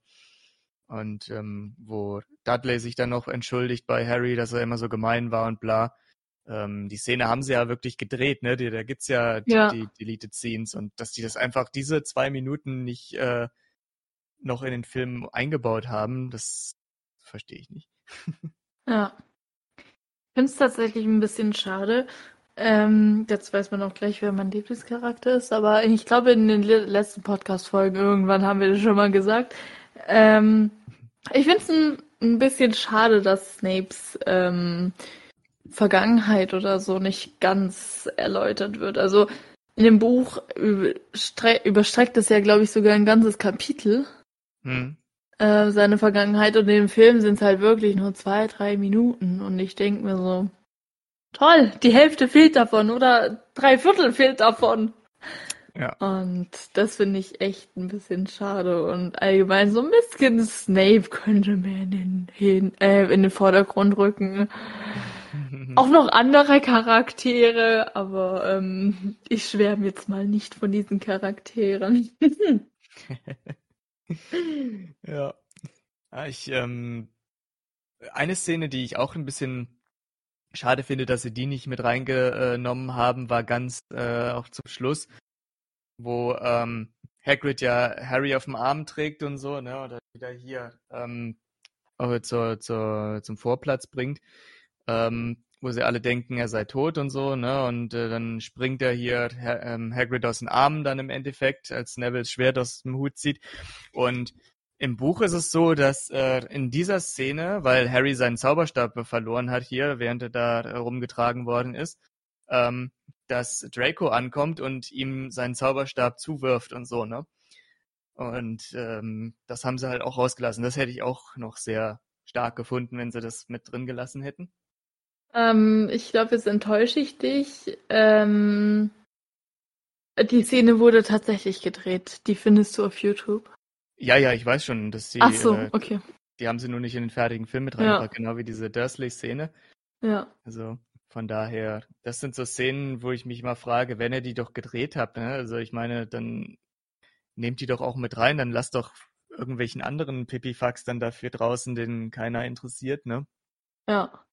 Und ähm, wo Dudley sich dann noch entschuldigt bei Harry, dass er immer so gemein war und bla. Ähm, die Szene haben sie ja wirklich gedreht, ne? Die, da gibt's ja, Ja. die Deleted Scenes und dass die das einfach diese zwei Minuten nicht äh, noch in den Film eingebaut haben, das verstehe ich nicht. Ja. Ich finde es tatsächlich ein bisschen schade. Ähm, jetzt weiß man auch gleich, wer mein Lieblingscharakter ist, aber ich glaube, in den le- letzten Podcast-Folgen irgendwann haben wir das schon mal gesagt. Ähm, ich finde es ein, ein bisschen schade, dass Snapes ähm, Vergangenheit oder so nicht ganz erläutert wird. Also in dem Buch überstreckt es ja, glaube ich, sogar ein ganzes Kapitel. Hm. Äh, seine Vergangenheit und in dem Film sind es halt wirklich nur zwei, drei Minuten. Und ich denke mir so, toll, die Hälfte fehlt davon oder drei Viertel fehlt davon. Ja. Und das finde ich echt ein bisschen schade. Und allgemein so ein bisschen Snape könnte mehr in den, hin, äh, in den Vordergrund rücken. Auch noch andere Charaktere, aber ähm, ich schwärme jetzt mal nicht von diesen Charakteren. ja. Ah, ich, ähm, eine Szene, die ich auch ein bisschen schade finde, dass sie die nicht mit reingenommen haben, war ganz äh, auch zum Schluss, wo ähm, Hagrid ja Harry auf dem Arm trägt und so, ne, oder wieder hier ähm, zur, zur, zum Vorplatz bringt. Ähm, wo sie alle denken, er sei tot und so, ne? Und äh, dann springt er hier ha ähm, Hagrid aus den Armen dann im Endeffekt, als Neville Schwert aus dem Hut zieht. Und im Buch ist es so, dass äh, in dieser Szene, weil Harry seinen Zauberstab verloren hat hier, während er da herumgetragen worden ist, ähm, dass Draco ankommt und ihm seinen Zauberstab zuwirft und so, ne? Und ähm, das haben sie halt auch rausgelassen. Das hätte ich auch noch sehr stark gefunden, wenn sie das mit drin gelassen hätten. Ähm, ich glaube, jetzt enttäusche ich dich. Ähm, die Szene wurde tatsächlich gedreht. Die findest du auf YouTube. Ja, ja, ich weiß schon, dass sie. Ach so, äh, okay. Die haben sie nur nicht in den fertigen Film mit reingepackt, ja. genau wie diese Dursley-Szene. Ja. Also von daher, das sind so Szenen, wo ich mich mal frage, wenn ihr die doch gedreht habt, ne? Also ich meine, dann nehmt die doch auch mit rein, dann lasst doch irgendwelchen anderen Pipifax dann dafür draußen, den keiner interessiert, ne? Ja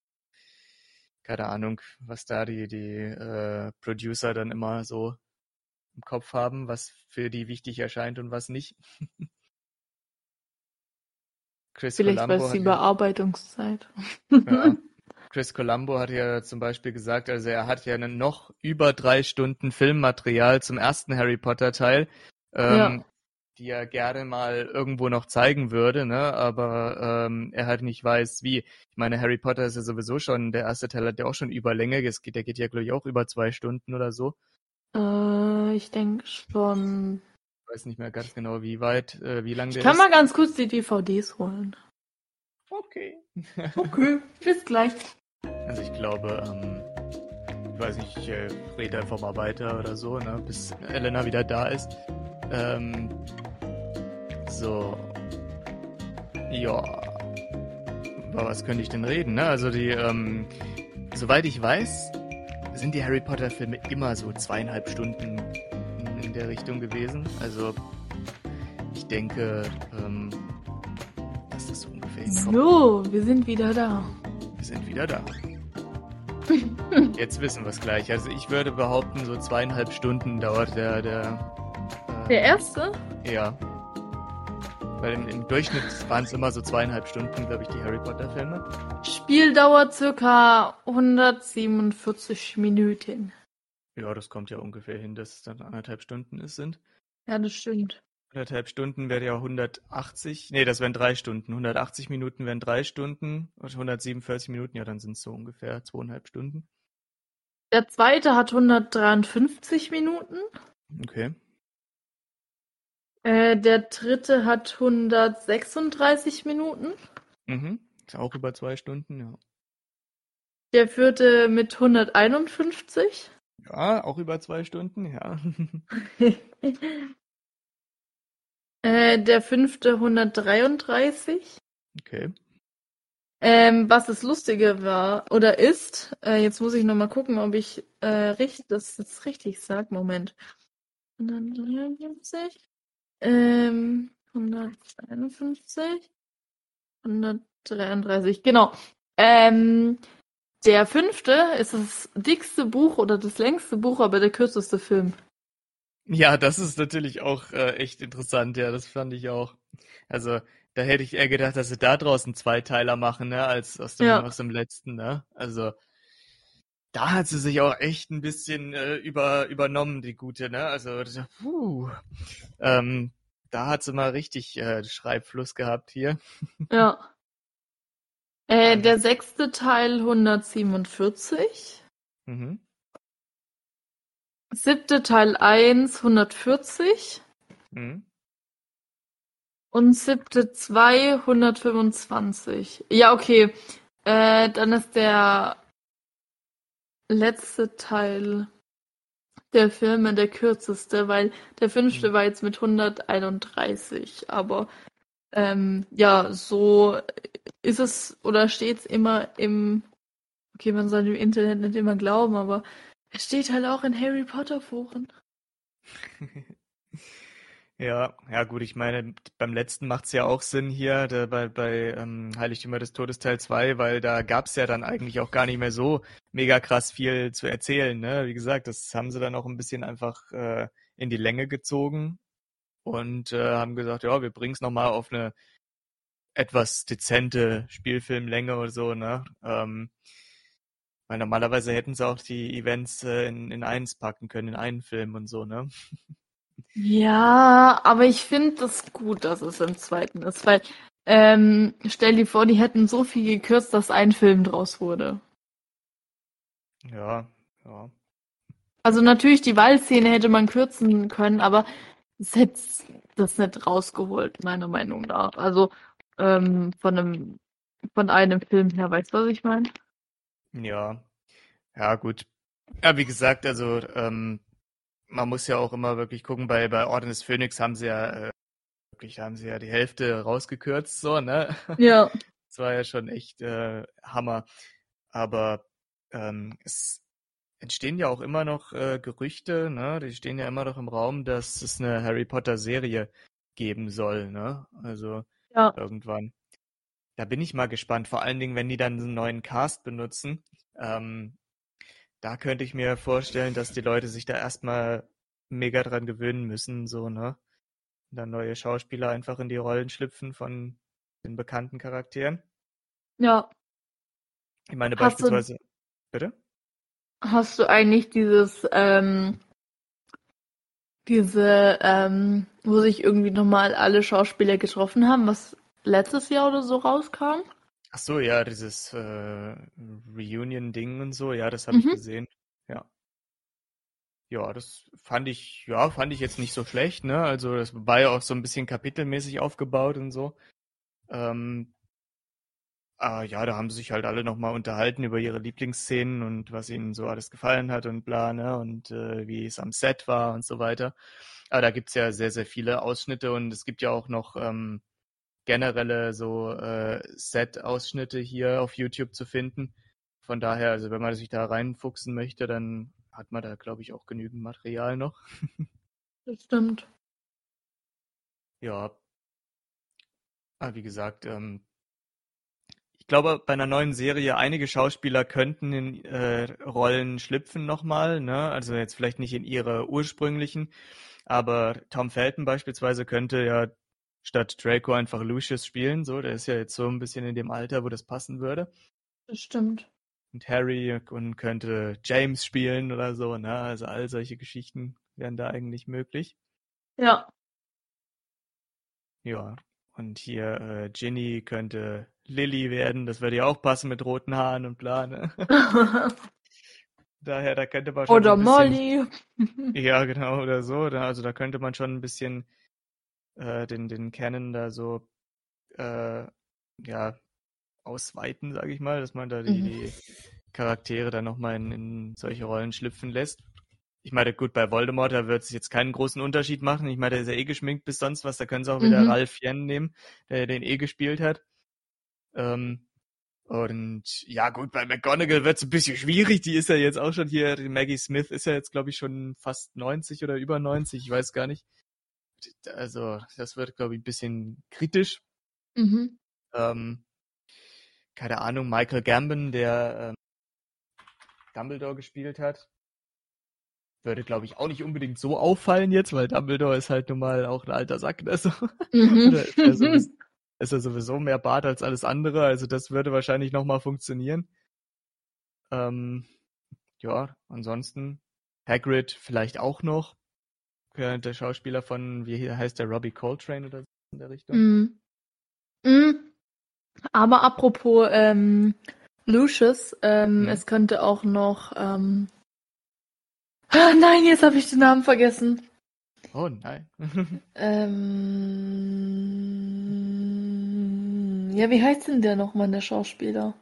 keine Ahnung, was da die, die äh, Producer dann immer so im Kopf haben, was für die wichtig erscheint und was nicht. Chris Vielleicht Columbo war es die Bearbeitungszeit. Ja. Chris Colombo hat ja zum Beispiel gesagt, also er hat ja noch über drei Stunden Filmmaterial zum ersten Harry Potter Teil. Ähm, ja die er gerne mal irgendwo noch zeigen würde, ne? aber ähm, er halt nicht weiß, wie. Ich meine, Harry Potter ist ja sowieso schon, der erste Teil hat ja auch schon Überlänge, es geht, der geht ja, glaube ich, auch über zwei Stunden oder so. Äh, ich denke schon. Ich weiß nicht mehr ganz genau, wie weit, äh, wie lang der ich kann ist. mal ganz kurz die DVDs holen. Okay. okay, bis gleich. Also ich glaube, ähm, ich weiß nicht, ich äh, rede einfach mal weiter oder so, ne, bis Elena wieder da ist. Ähm, so. Ja. Über was könnte ich denn reden, ne? Also die, ähm, soweit ich weiß, sind die Harry Potter Filme immer so zweieinhalb Stunden in der Richtung gewesen. Also ich denke, ähm, dass das so ungefähr hinkommt. So, wir sind wieder da. Wir sind wieder da. Jetzt wissen wir es gleich. Also ich würde behaupten, so zweieinhalb Stunden dauert der, der der erste? Ja. Weil im, im Durchschnitt waren es immer so zweieinhalb Stunden, glaube ich, die Harry Potter-Filme. Spieldauer circa 147 Minuten. Ja, das kommt ja ungefähr hin, dass es dann anderthalb Stunden ist, sind. Ja, das stimmt. Anderthalb Stunden wäre ja 180, nee, das wären drei Stunden. 180 Minuten wären drei Stunden und 147 Minuten, ja, dann sind es so ungefähr zweieinhalb Stunden. Der zweite hat 153 Minuten. Okay. Äh, der dritte hat 136 Minuten. Mhm. Ist auch über zwei Stunden, ja. Der vierte mit 151. Ja, auch über zwei Stunden, ja. äh, der fünfte 133. Okay. Ähm, was das Lustige war oder ist, äh, jetzt muss ich nochmal gucken, ob ich äh, richtig, das jetzt richtig sage. Moment. 153. Ähm, 151, 133, genau. Ähm, der fünfte ist das dickste Buch oder das längste Buch, aber der kürzeste Film. Ja, das ist natürlich auch äh, echt interessant, ja, das fand ich auch. Also, da hätte ich eher gedacht, dass sie da draußen Zweiteiler machen, ne, als aus dem, ja. aus dem letzten, ne? Also, da hat sie sich auch echt ein bisschen äh, über, übernommen, die gute, ne? Also, puh. Ähm, da hat sie mal richtig äh, Schreibfluss gehabt hier. Ja. Äh, der sechste Teil 147. Mhm. Siebte Teil 1 140. Mhm. Und siebte 2 125. Ja, okay. Äh, dann ist der letzte Teil der Filme der kürzeste, weil der fünfte Mhm. war jetzt mit 131. Aber ähm, ja, so ist es oder steht es immer im, okay, man soll dem Internet nicht immer glauben, aber es steht halt auch in Harry Potter Foren. Ja, ja gut, ich meine, beim letzten macht's ja auch Sinn hier, da, bei, bei ähm, Heiligtümer des Todes Teil 2, weil da gab's ja dann eigentlich auch gar nicht mehr so mega krass viel zu erzählen, ne? Wie gesagt, das haben sie dann auch ein bisschen einfach äh, in die Länge gezogen und äh, haben gesagt, ja, wir bringen's nochmal auf eine etwas dezente Spielfilmlänge oder so, ne? Ähm, weil normalerweise hätten sie auch die Events äh, in, in eins packen können, in einen Film und so, ne? Ja, aber ich finde das gut, dass es im zweiten ist, weil ähm, stell dir vor, die hätten so viel gekürzt, dass ein Film draus wurde. Ja, ja. Also natürlich, die Waldszene hätte man kürzen können, aber es hätte das nicht rausgeholt, meiner Meinung nach. Also ähm, von einem, von einem Film her, weißt du, was ich meine? Ja, ja, gut. Ja, wie gesagt, also ähm, man muss ja auch immer wirklich gucken, bei, bei Orden des Phönix haben sie ja äh, wirklich, haben sie ja die Hälfte rausgekürzt, so, ne? Ja. Das war ja schon echt äh, Hammer. Aber ähm, es entstehen ja auch immer noch äh, Gerüchte, ne? Die stehen ja immer noch im Raum, dass es eine Harry Potter Serie geben soll, ne? Also Ja. irgendwann. Da bin ich mal gespannt, vor allen Dingen, wenn die dann einen neuen Cast benutzen. Ähm, da könnte ich mir vorstellen, dass die Leute sich da erstmal mega dran gewöhnen müssen, so, ne? Dann neue Schauspieler einfach in die Rollen schlüpfen von den bekannten Charakteren. Ja. Ich meine Hast du- beispielsweise. Bitte? Hast du eigentlich dieses, ähm, diese, ähm, wo sich irgendwie nochmal alle Schauspieler getroffen haben, was letztes Jahr oder so rauskam? Ach so, ja, dieses äh, Reunion-Ding und so, ja, das habe ich Mhm. gesehen. Ja. Ja, das fand ich, ja, fand ich jetzt nicht so schlecht, ne? Also das war ja auch so ein bisschen kapitelmäßig aufgebaut und so. Ähm, ah, ja, da haben sie sich halt alle nochmal unterhalten über ihre Lieblingsszenen und was ihnen so alles gefallen hat und bla, ne? Und äh, wie es am Set war und so weiter. Aber da gibt's ja sehr, sehr viele Ausschnitte und es gibt ja auch noch ähm, generelle so äh, Set-Ausschnitte hier auf YouTube zu finden. Von daher, also wenn man sich da reinfuchsen möchte, dann hat man da, glaube ich, auch genügend Material noch. Das stimmt. Ja. Aber wie gesagt, ähm, ich glaube, bei einer neuen Serie, einige Schauspieler könnten in äh, Rollen schlüpfen nochmal, ne? Also jetzt vielleicht nicht in ihre ursprünglichen, aber Tom Felton beispielsweise könnte ja statt Draco einfach Lucius spielen, so, der ist ja jetzt so ein bisschen in dem Alter, wo das passen würde. Das stimmt. Und Harry und könnte James spielen oder so, ne? Also all solche Geschichten wären da eigentlich möglich. Ja. Ja, und hier äh, Ginny könnte Lily werden, das würde ja auch passen mit roten Haaren und bla, ne? Daher, da könnte man schon Oder ein bisschen, Molly. ja, genau, oder so, da, also da könnte man schon ein bisschen äh, den, den Canon da so, äh, ja, ausweiten, sage ich mal, dass man da die, Mhm. die Charaktere dann nochmal in, in solche Rollen schlüpfen lässt. Ich meine, gut, bei Voldemort, da wird es jetzt keinen großen Unterschied machen. Ich meine, der ist ja eh geschminkt bis sonst was. Da können sie auch wieder Mhm. Ralph Yen nehmen, der den eh gespielt hat. Ähm, und ja, gut, bei McGonagall wird es ein bisschen schwierig. Die ist ja jetzt auch schon hier, Maggie Smith ist ja jetzt, glaube ich, schon fast 90 oder über 90, ich weiß gar nicht. Also, das wird, glaube ich, ein bisschen kritisch. Mhm. Ähm, keine Ahnung, Michael Gambon, der ähm, Dumbledore gespielt hat, würde, glaube ich, auch nicht unbedingt so auffallen jetzt, weil Dumbledore ist halt nun mal auch ein alter Sack. Ne? So. Mhm. Oder ist er, sowieso, ist er sowieso mehr Bart als alles andere, also das würde wahrscheinlich nochmal funktionieren. Ähm, ja, ansonsten Hagrid vielleicht auch noch. Ja, Der Schauspieler von, wie heißt der, Robbie Coltrane oder so in der Richtung. Mhm. Mhm. Aber apropos ähm, Lucius, ähm, Hm. es könnte auch noch. Ähm... Ah, nein, jetzt habe ich den Namen vergessen. Oh nein. Ähm... Ja, wie heißt denn der nochmal, der Schauspieler?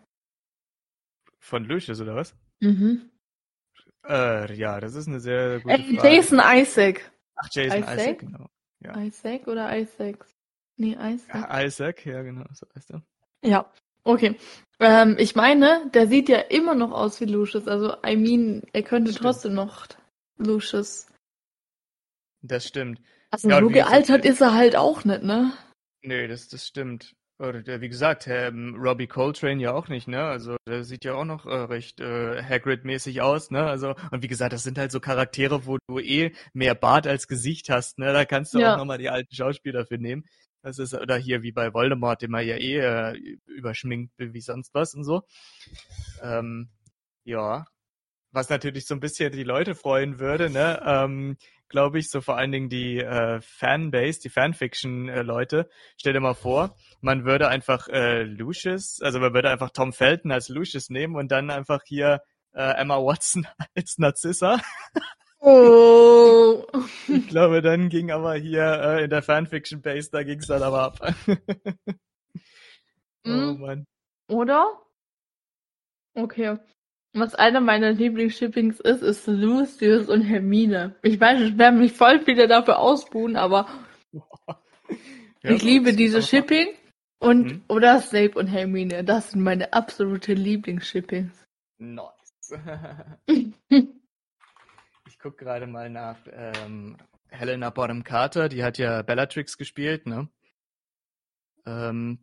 Von Lucius oder was? Mhm. Äh, ja, das ist eine sehr gute Äh, Frage. Jason Isaac. Ach, Jason Isaac? Isaac, genau. Ja. Isaac oder Isaac? Nee, Isaac. Ja, Isaac, ja genau, so heißt er. Ja, okay. Ähm, ich meine, der sieht ja immer noch aus wie Lucius. Also, I mean, er könnte Stimmt. trotzdem noch Lucius. Das stimmt. Also, Ja, so gealtert ist er halt auch nicht, ne? Nee, das, das stimmt. Oder der, wie gesagt, ähm, Robbie Coltrane ja auch nicht, ne? Also der sieht ja auch noch äh, recht äh, Hagrid-mäßig aus, ne? Also und wie gesagt, das sind halt so Charaktere, wo du eh mehr Bart als Gesicht hast, ne? Da kannst du Ja. auch nochmal die alten Schauspieler für nehmen. Das ist oder hier wie bei Voldemort, den man ja eh äh, überschminkt wie sonst was und so. Ähm, ja, was natürlich so ein bisschen die Leute freuen würde, ne? Ähm, Glaube ich, so vor allen Dingen die äh, Fanbase, die Fanfiction-Leute. Stell dir mal vor, man würde einfach äh, Lucius, also man würde einfach Tom Felton als Lucius nehmen und dann einfach hier äh, Emma Watson als Narzissa. Oh. Ich glaube, dann ging aber hier äh, in der Fanfiction-Base, da ging's dann aber ab. oh Mhm. Mann. Oder? Okay. Was einer meiner Lieblingsshippings ist, ist Lucius und Hermine. Ich weiß, es werden mich voll viele dafür ausbuhen, aber Ja, ich liebe diese Shipping und Mhm. oder Snape und Hermine. Das sind meine absolute Lieblingsshippings. Nice. ich guck gerade mal nach ähm, Helena Bonham Carter, die hat ja Bellatrix gespielt, ne? Ähm,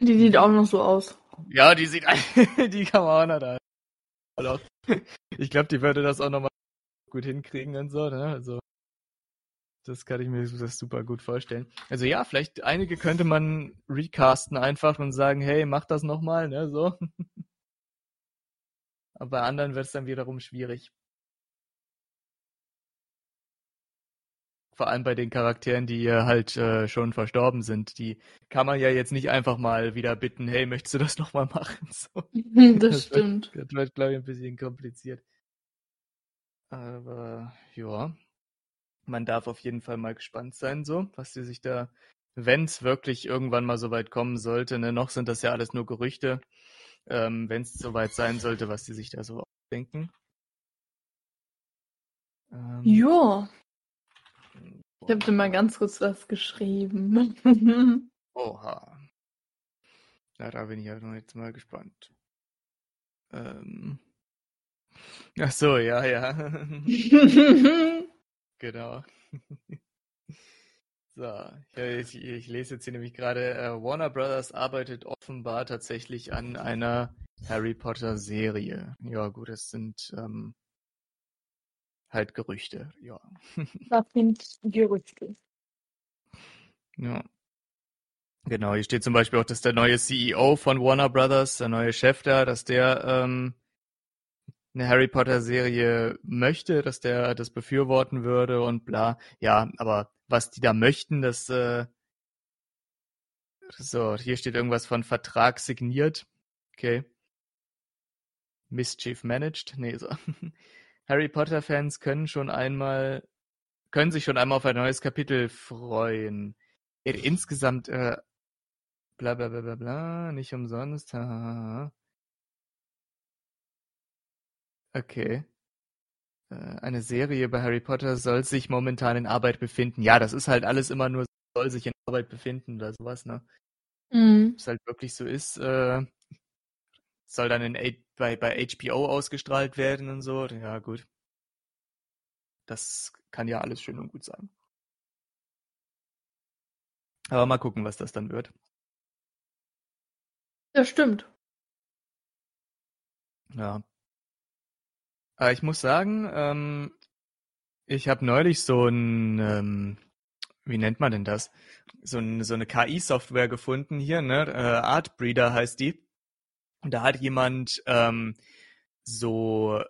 Die sieht auch noch so aus. ja, die sieht, die kann man auch noch da. Ich glaube, die würde das auch nochmal gut hinkriegen und so, ne? Also, das kann ich mir das super gut vorstellen. Also ja, vielleicht einige könnte man recasten einfach und sagen, hey, mach das nochmal, ne? So. Aber bei anderen wird es dann wiederum schwierig. Vor allem bei den Charakteren, die halt äh, schon verstorben sind. Die kann man ja jetzt nicht einfach mal wieder bitten, hey, möchtest du das nochmal machen? So. Das wird- stimmt. Das wird, glaube ich, ein bisschen kompliziert. Aber ja, man darf auf jeden Fall mal gespannt sein, so, was die sich da, wenn es wirklich irgendwann mal so weit kommen sollte, ne, noch sind das ja alles nur Gerüchte, ähm, wenn es soweit sein sollte, was die sich da so denken. Ähm, Ja, ich habe dir mal ganz kurz was geschrieben. Oha. Ja, da bin ich ja noch jetzt mal gespannt. Ähm. Ach so, ja, ja. Genau. So, ich, ich lese jetzt hier nämlich gerade, äh, Warner Brothers arbeitet offenbar tatsächlich an einer Harry Potter Serie. Ja, gut, das sind ähm, halt Gerüchte, ja. Das sind Gerüchte. Ja. Genau, hier steht zum Beispiel auch, dass der neue CEO von Warner Brothers, der neue Chef da, dass der ähm, eine Harry Potter Serie möchte, dass der das befürworten würde und bla. Ja, aber was die da möchten, das äh, so, hier steht irgendwas von Vertrag signiert. Okay. Mischief managed. Nee, so. Harry Potter Fans können schon einmal können sich schon einmal auf ein neues Kapitel freuen. Insgesamt äh, bla bla bla bla bla, nicht umsonst. ha, ha, ha. Okay. Äh, Eine Serie bei Harry Potter soll sich momentan in Arbeit befinden. Ja, das ist halt alles immer nur soll sich in Arbeit befinden oder sowas, ne? Mhm. Ob es halt wirklich so ist, äh, soll dann in bei, bei HBO ausgestrahlt werden und so. Ja, gut. Das kann ja alles schön und gut sein. Aber mal gucken, was das dann wird. Das stimmt. Ja. Aber ich muss sagen, ähm, ich habe neulich so ein, ähm, wie nennt man denn das? So, ein, so eine KI-Software gefunden hier, ne? Äh, Artbreeder heißt die. Und da hat jemand ähm, so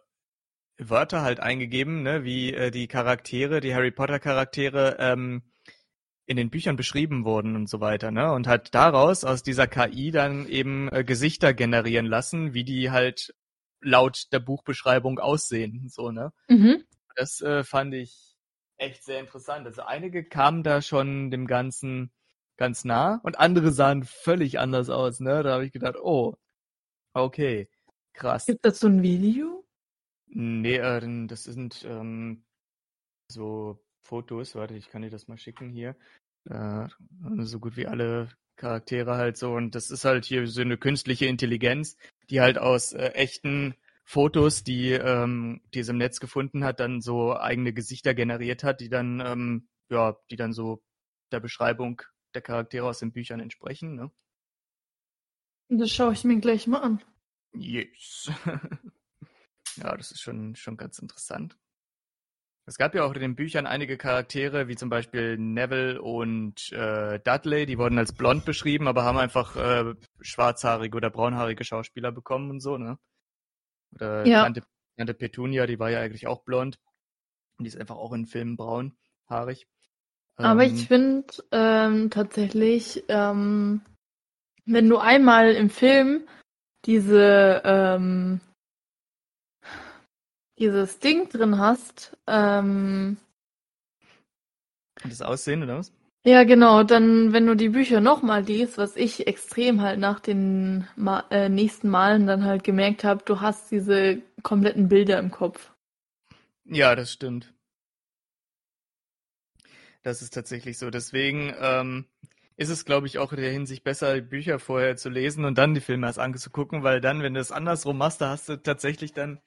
Wörter halt eingegeben, ne, wie äh, die Charaktere, die Harry Potter Charaktere ähm, in den Büchern beschrieben wurden und so weiter, ne? Und hat daraus aus dieser KI dann eben äh, Gesichter generieren lassen, wie die halt laut der Buchbeschreibung aussehen, so, ne? Mhm. Das äh, fand ich echt sehr interessant. Also einige kamen da schon dem Ganzen ganz nah und andere sahen völlig anders aus, ne? Da habe ich gedacht, oh, okay, krass. Gibt dazu ein Video? Nee, äh, das sind ähm, so Fotos. Warte, ich kann dir das mal schicken hier. Äh, so gut wie alle Charaktere halt so. Und das ist halt hier so eine künstliche Intelligenz, die halt aus äh, echten Fotos, die ähm, die es im Netz gefunden hat, dann so eigene Gesichter generiert hat, die dann ähm, ja, die dann so der Beschreibung der Charaktere aus den Büchern entsprechen. Ne? Das schaue ich mir gleich mal an. Yes. ja, das ist schon schon ganz interessant. Es gab ja auch in den Büchern einige Charaktere, wie zum Beispiel Neville und äh, Dudley, die wurden als blond beschrieben, aber haben einfach äh, schwarzhaarige oder braunhaarige Schauspieler bekommen und so, ne? Oder Ja. Tante, Tante Petunia, die war ja eigentlich auch blond. Und die ist einfach auch in Filmen braunhaarig. Aber Ähm, ich finde ähm, tatsächlich, ähm, wenn du einmal im Film diese ähm, dieses Ding drin hast, ähm, das Aussehen oder was? ja genau, dann wenn du die Bücher nochmal liest, was ich extrem halt nach den Ma äh, nächsten Malen dann halt gemerkt habe, du hast diese kompletten Bilder im Kopf. Ja, das stimmt. Das ist tatsächlich so. Deswegen ähm, ist es, glaube ich, auch in der Hinsicht besser, die Bücher vorher zu lesen und dann die Filme erst anzugucken, weil dann, wenn du es andersrum machst, da hast du tatsächlich dann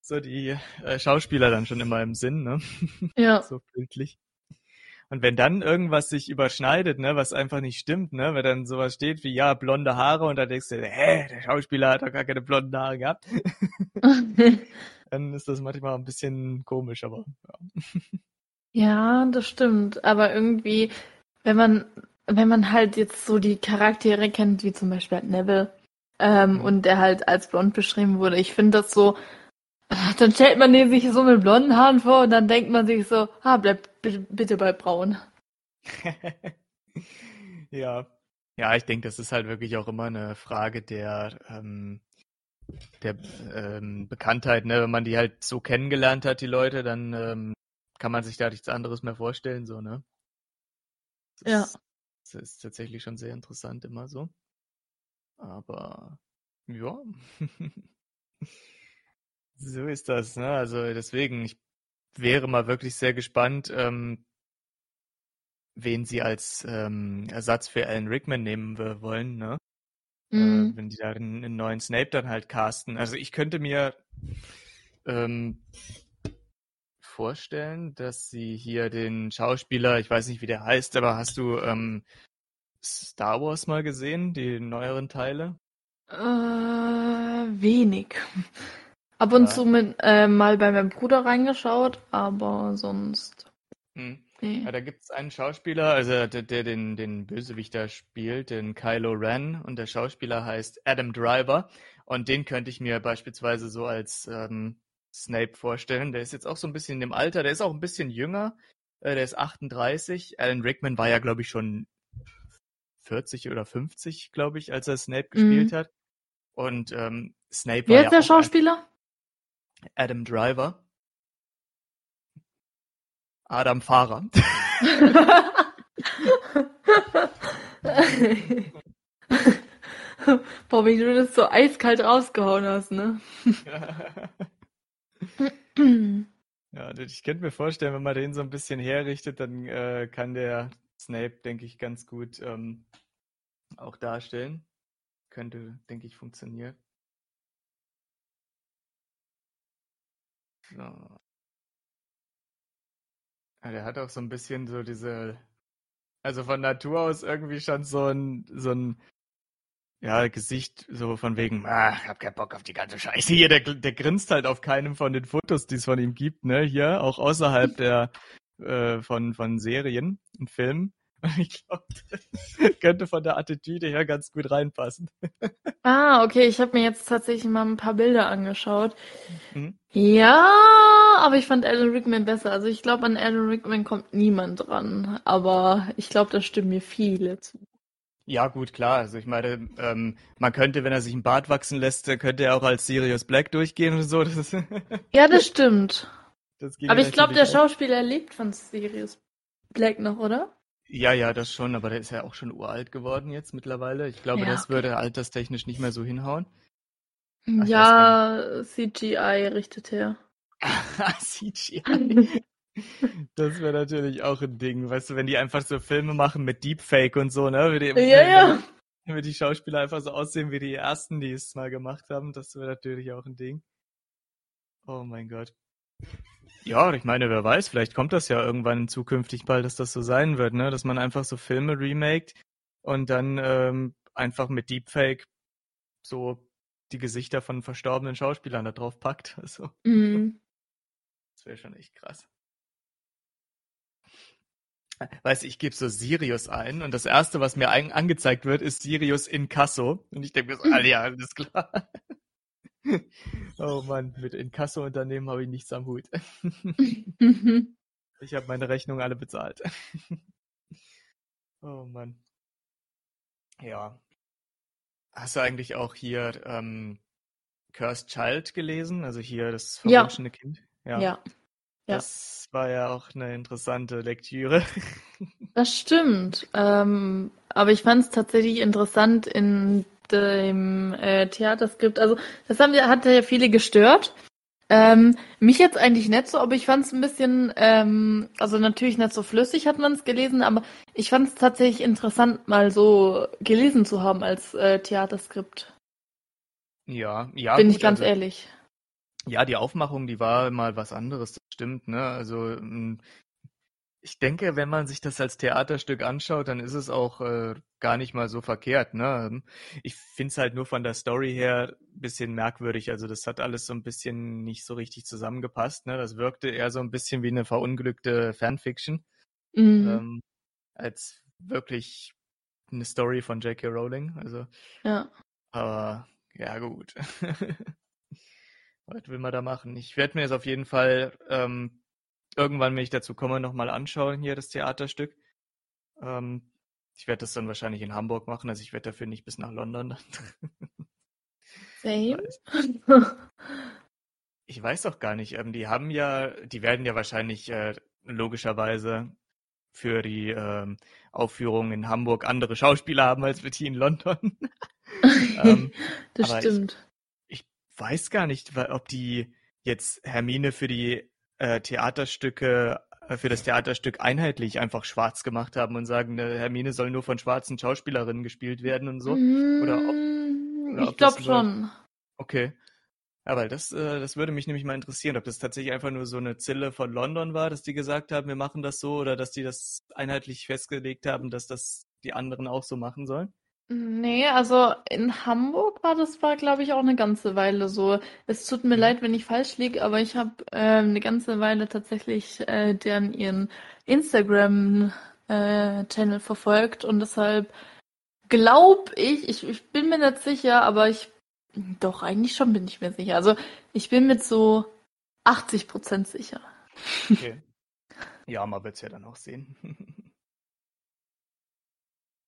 so die äh, Schauspieler dann schon immer im Sinn, ne? Ja. so bildlich. Und wenn dann irgendwas sich überschneidet, ne, was einfach nicht stimmt, ne, wenn dann sowas steht wie, ja, blonde Haare und dann denkst du, hä, der Schauspieler hat doch gar keine blonden Haare gehabt, dann ist das manchmal ein bisschen komisch, aber ja. Ja, das stimmt. Aber irgendwie, wenn man, wenn man halt jetzt so die Charaktere kennt, wie zum Beispiel halt Neville, ähm, Mhm. und der halt als blond beschrieben wurde, ich finde das so, dann stellt man den sich so mit blonden Haaren vor und dann denkt man sich so, ah, bleib bitte, bitte bei braun. Ja. Ja, ich denke, das ist halt wirklich auch immer eine Frage der, ähm, der ähm, Bekanntheit, ne? Wenn man die halt so kennengelernt hat, die Leute, dann ähm, kann man sich da nichts anderes mehr vorstellen, so, ne? Das Ja. ist, das ist tatsächlich schon sehr interessant immer so. Aber ja. So ist das, ne? Also deswegen, ich wäre mal wirklich sehr gespannt, ähm, wen sie als ähm, Ersatz für Alan Rickman nehmen wollen, ne? Äh, Mhm. wenn die da einen, einen neuen Snape dann halt casten. Also ich könnte mir ähm, vorstellen, dass sie hier den Schauspieler, ich weiß nicht, wie der heißt, aber hast du ähm, Star Wars mal gesehen, die neueren Teile? Äh, wenig. Ab und Ja. zu mit, äh, mal bei meinem Bruder reingeschaut, aber sonst. Hm. Nee. Ja, da gibt's einen Schauspieler, also der, der den, den Bösewichter spielt, den Kylo Ren, und der Schauspieler heißt Adam Driver. Und den könnte ich mir beispielsweise so als ähm, Snape vorstellen. Der ist jetzt auch so ein bisschen in dem Alter, der ist auch ein bisschen jünger, äh, der ist 38. Alan Rickman war ja, glaube ich, schon 40 oder 50, glaube ich, als er Snape gespielt hat. Und ähm, Snape Wer war ist ja der Schauspieler? Adam Driver. Adam Fahrer. Boah, wie du das so eiskalt rausgehauen hast, ne? Ja, ich könnte mir vorstellen, wenn man den so ein bisschen herrichtet, dann äh, kann der Snape, denke ich, ganz gut ähm, auch darstellen. Könnte, denke ich, funktionieren. So. Ja, der hat auch so ein bisschen so diese, also von Natur aus irgendwie schon so ein, so ein, ja, Gesicht so von wegen, ah, ich hab keinen Bock auf die ganze Scheiße hier. Der, der grinst halt auf keinem von den Fotos, die es von ihm gibt, ne? Hier, auch außerhalb der äh, von, von Serien und Filmen. Und ich glaube, das könnte von der Attitüde her ganz gut reinpassen. Ah, okay, ich habe mir jetzt tatsächlich mal ein paar Bilder angeschaut. Mhm. Ja, aber ich fand Alan Rickman besser. Also ich glaube, an Alan Rickman kommt niemand dran. Aber ich glaube, da stimmen mir viele zu. Ja, gut, klar. Also ich meine, ähm, man könnte, wenn er sich einen Bart wachsen lässt, könnte er auch als Sirius Black durchgehen und so. Das ja, das stimmt. Das aber ich glaube, der. Schauspieler lebt von Sirius Black noch, oder? Ja, ja, das schon, aber der ist ja auch schon uralt geworden jetzt mittlerweile. Ich glaube, ja, das okay. würde alterstechnisch nicht mehr so hinhauen. Ach, ja, CGI richtet her. CGI. Das wäre natürlich auch ein Ding, weißt du, wenn die einfach so Filme machen mit Deepfake und so, ne? Die, ja, ja. Wenn die Schauspieler einfach so aussehen wie die ersten, die es mal gemacht haben, das wäre natürlich auch ein Ding. Oh mein Gott. Ja, ich meine, wer weiß, vielleicht kommt das ja irgendwann zukünftig bald, dass das so sein wird, ne? Dass man einfach so Filme remaked und dann ähm, einfach mit Deepfake so die Gesichter von verstorbenen Schauspielern da drauf packt. Also, mhm. Das wäre schon echt krass. Weißt du, ich gebe so Sirius ein und das erste, was mir angezeigt wird, ist Sirius Inkasso. Und ich denke mir so, ah, ja, alles klar. oh Mann, mit Inkasso-Unternehmen habe ich nichts am Hut. ich habe meine Rechnung alle bezahlt. oh Mann. Ja. Hast du eigentlich auch hier ähm, Cursed Child gelesen? Also hier das verwunschene ja. Kind? Ja. ja. Das war ja auch eine interessante Lektüre. Das stimmt. Ähm, aber ich fand es tatsächlich interessant in dem äh, Theaterskript. Also das haben hat ja viele gestört. Ähm, mich jetzt eigentlich nicht so, aber ich fand es ein bisschen, ähm, also natürlich nicht so flüssig hat man es gelesen, aber ich fand es tatsächlich interessant, mal so gelesen zu haben als äh, Theaterskript. Ja, ja. Bin gut, ich ganz also, ehrlich. Ja, die Aufmachung, die war mal was anderes, das stimmt, ne? Also hm, ich denke, wenn man sich das als Theaterstück anschaut, dann ist es auch äh, gar nicht mal so verkehrt, ne? Ich finde es halt nur von der Story her ein bisschen merkwürdig. Also das hat alles so ein bisschen nicht so richtig zusammengepasst, ne? Das wirkte eher so ein bisschen wie eine verunglückte Fanfiction. Mhm. Ähm, als wirklich eine Story von J.K. Rowling. Also. Ja. Aber ja, gut. Was will man da machen? Ich werde mir jetzt auf jeden Fall ähm, irgendwann, wenn ich dazu komme, nochmal anschauen hier das Theaterstück. Ähm, ich werde das dann wahrscheinlich in Hamburg machen, also ich werde dafür nicht bis nach London. Same. Ich weiß auch gar nicht. Ähm, die haben ja, die werden ja wahrscheinlich äh, logischerweise für die ähm, Aufführung in Hamburg andere Schauspieler haben als wir die in London. ähm, das stimmt weiß gar nicht, ob die jetzt Hermine für die äh, Theaterstücke, äh, für das Theaterstück einheitlich einfach schwarz gemacht haben und sagen, ne, Hermine soll nur von schwarzen Schauspielerinnen gespielt werden und so. Mm, oder ob, oder ich glaube schon. Okay. Ja, weil das, äh, das würde mich nämlich mal interessieren, ob das tatsächlich einfach nur so eine Zille von London war, dass die gesagt haben, wir machen das so, oder dass die das einheitlich festgelegt haben, dass das die anderen auch so machen sollen. Nee, also in Hamburg war das war, glaube ich, auch eine ganze Weile so. Es tut mir leid, wenn ich falsch liege, aber ich habe äh, eine ganze Weile tatsächlich äh, deren ihren Instagram-Channel äh, verfolgt und deshalb glaube ich, ich, ich bin mir nicht sicher, aber ich doch eigentlich schon bin ich mir sicher. Also ich bin mit so 80 Prozent sicher. Okay. Ja, man wird es ja dann auch sehen.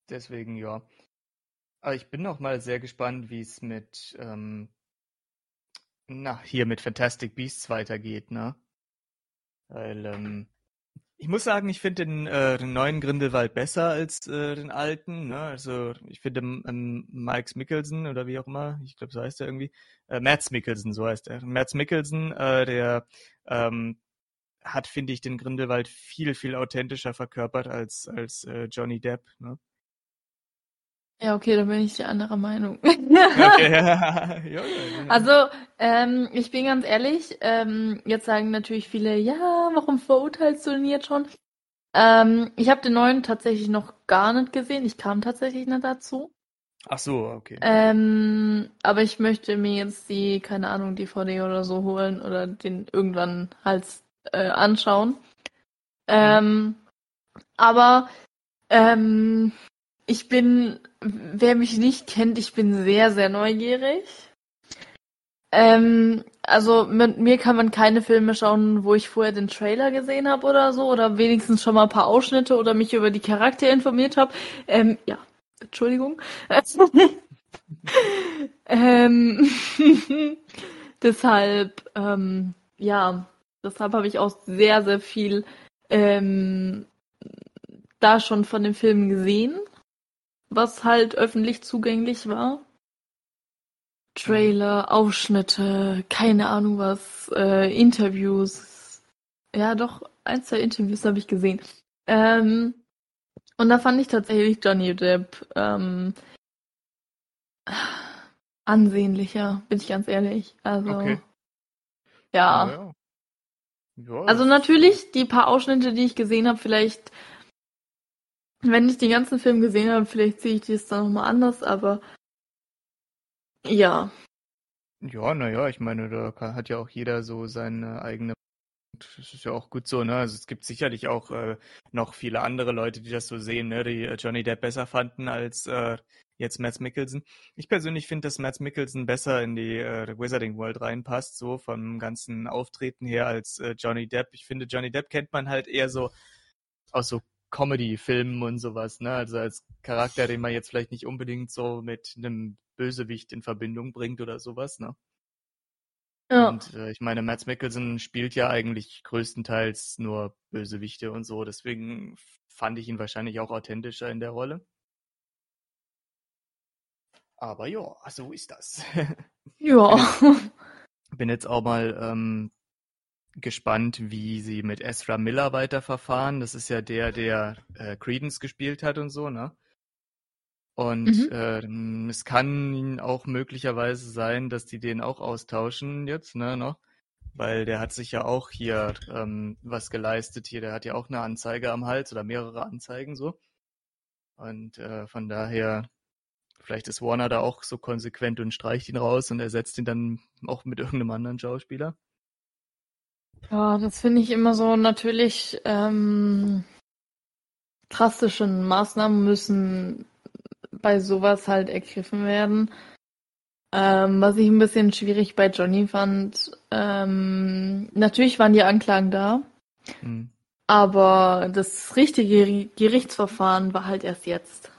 Deswegen, ja. Aber ich bin noch mal sehr gespannt, wie es mit, ähm, na, hier mit Fantastic Beasts weitergeht, ne? Weil, ähm, ich muss sagen, ich finde den, äh, den neuen Grindelwald besser als äh, den alten. Ne? Also ich finde ähm, Mike Mickelson oder wie auch immer, ich glaube so heißt er irgendwie, äh, Mads Mickelson, so heißt er. Mads Mickelson, äh, der ähm, hat, finde ich, den Grindelwald viel, viel authentischer verkörpert als, als äh, Johnny Depp. Ne? Ja, okay, dann bin ich die andere Meinung. Okay. ja, ja, Also, ähm, ich bin ganz ehrlich, ähm, jetzt sagen natürlich viele, ja, warum verurteilst du ihn jetzt schon? Ähm, ich habe den neuen tatsächlich noch gar nicht gesehen. Ich kam tatsächlich nicht dazu. Ach so, okay. Ähm, aber ich möchte mir jetzt die, keine Ahnung, DVD oder so holen oder den irgendwann halt äh, anschauen. Mhm. Ähm, aber ähm, ich bin, wer mich nicht kennt, ich bin sehr, sehr neugierig. Ähm, also mit mir kann man keine Filme schauen, wo ich vorher den Trailer gesehen habe oder so, oder wenigstens schon mal ein paar Ausschnitte oder mich über die Charaktere informiert habe. Ähm, ja, Entschuldigung. ähm, deshalb, ähm, ja, deshalb habe ich auch sehr, sehr viel ähm, da schon von dem Film gesehen, was halt öffentlich zugänglich war. Trailer, Ausschnitte, keine Ahnung was, äh, Interviews. Ja, doch, ein, zwei Interviews habe ich gesehen. Ähm, und da fand ich tatsächlich Johnny Depp ähm, ansehnlicher, bin ich ganz ehrlich. Also, Okay. ja. Ja, ja. Also natürlich, die paar Ausschnitte, die ich gesehen habe, vielleicht, wenn ich den ganzen Film gesehen habe, vielleicht sehe ich das dann nochmal anders, aber ja. Ja, naja, ich meine, da hat ja auch jeder so seine eigene. Das ist ja auch gut so, ne? Also es gibt sicherlich auch äh, noch viele andere Leute, die das so sehen, ne? Die äh, Johnny Depp besser fanden als äh, jetzt Mads Mikkelsen. Ich persönlich finde, dass Mads Mikkelsen besser in die äh, Wizarding World reinpasst, so vom ganzen Auftreten her als äh, Johnny Depp. Ich finde, Johnny Depp kennt man halt eher so aus so Comedy-Filmen und sowas, ne? Also als Charakter, den man jetzt vielleicht nicht unbedingt so mit einem Bösewicht in Verbindung bringt oder sowas, ne? Ja. Und äh, ich meine, Mads Mikkelsen spielt ja eigentlich größtenteils nur Bösewichte und so, deswegen fand ich ihn wahrscheinlich auch authentischer in der Rolle. Aber ja, so ist das. Ja. Bin jetzt auch mal ähm, gespannt, wie sie mit Ezra Miller weiterverfahren. Das ist ja der, der äh, Credence gespielt hat und so, ne? Und Mhm. ähm, es kann auch möglicherweise sein, dass die den auch austauschen jetzt, ne, noch. Weil der hat sich ja auch hier ähm, was geleistet hier. Der hat ja auch eine Anzeige am Hals oder mehrere Anzeigen so. Und äh, von daher, vielleicht ist Warner da auch so konsequent und streicht ihn raus und ersetzt ihn dann auch mit irgendeinem anderen Schauspieler. Ja, das finde ich immer so natürlich ähm, drastische Maßnahmen müssen bei sowas halt ergriffen werden. Ähm, was ich ein bisschen schwierig bei Johnny fand, ähm, natürlich waren die Anklagen da, Hm. aber das richtige Geri- Gerichtsverfahren war halt erst jetzt.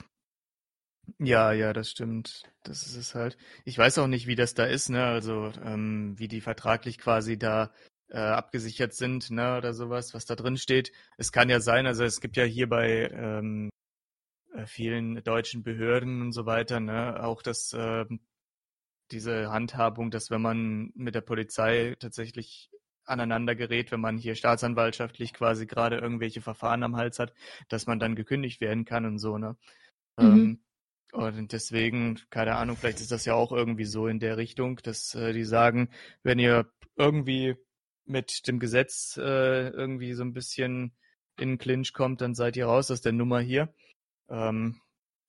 Ja, ja, das stimmt. Das ist es halt. Ich weiß auch nicht, wie das da ist, ne? Also, ähm, wie die vertraglich quasi da äh, abgesichert sind, ne? Oder sowas, was da drin steht. Es kann ja sein, also es gibt ja hier bei ähm, äh, vielen deutschen Behörden und so weiter, ne? Auch das, ähm, diese Handhabung, dass wenn man mit der Polizei tatsächlich aneinander gerät, wenn man hier staatsanwaltschaftlich quasi gerade irgendwelche Verfahren am Hals hat, dass man dann gekündigt werden kann und so, ne? Mhm. Ähm, und deswegen, keine Ahnung, vielleicht ist das ja auch irgendwie so in der Richtung, dass äh, die sagen, wenn ihr irgendwie mit dem Gesetz äh, irgendwie so ein bisschen in den Clinch kommt, dann seid ihr raus aus der Nummer hier. Ähm,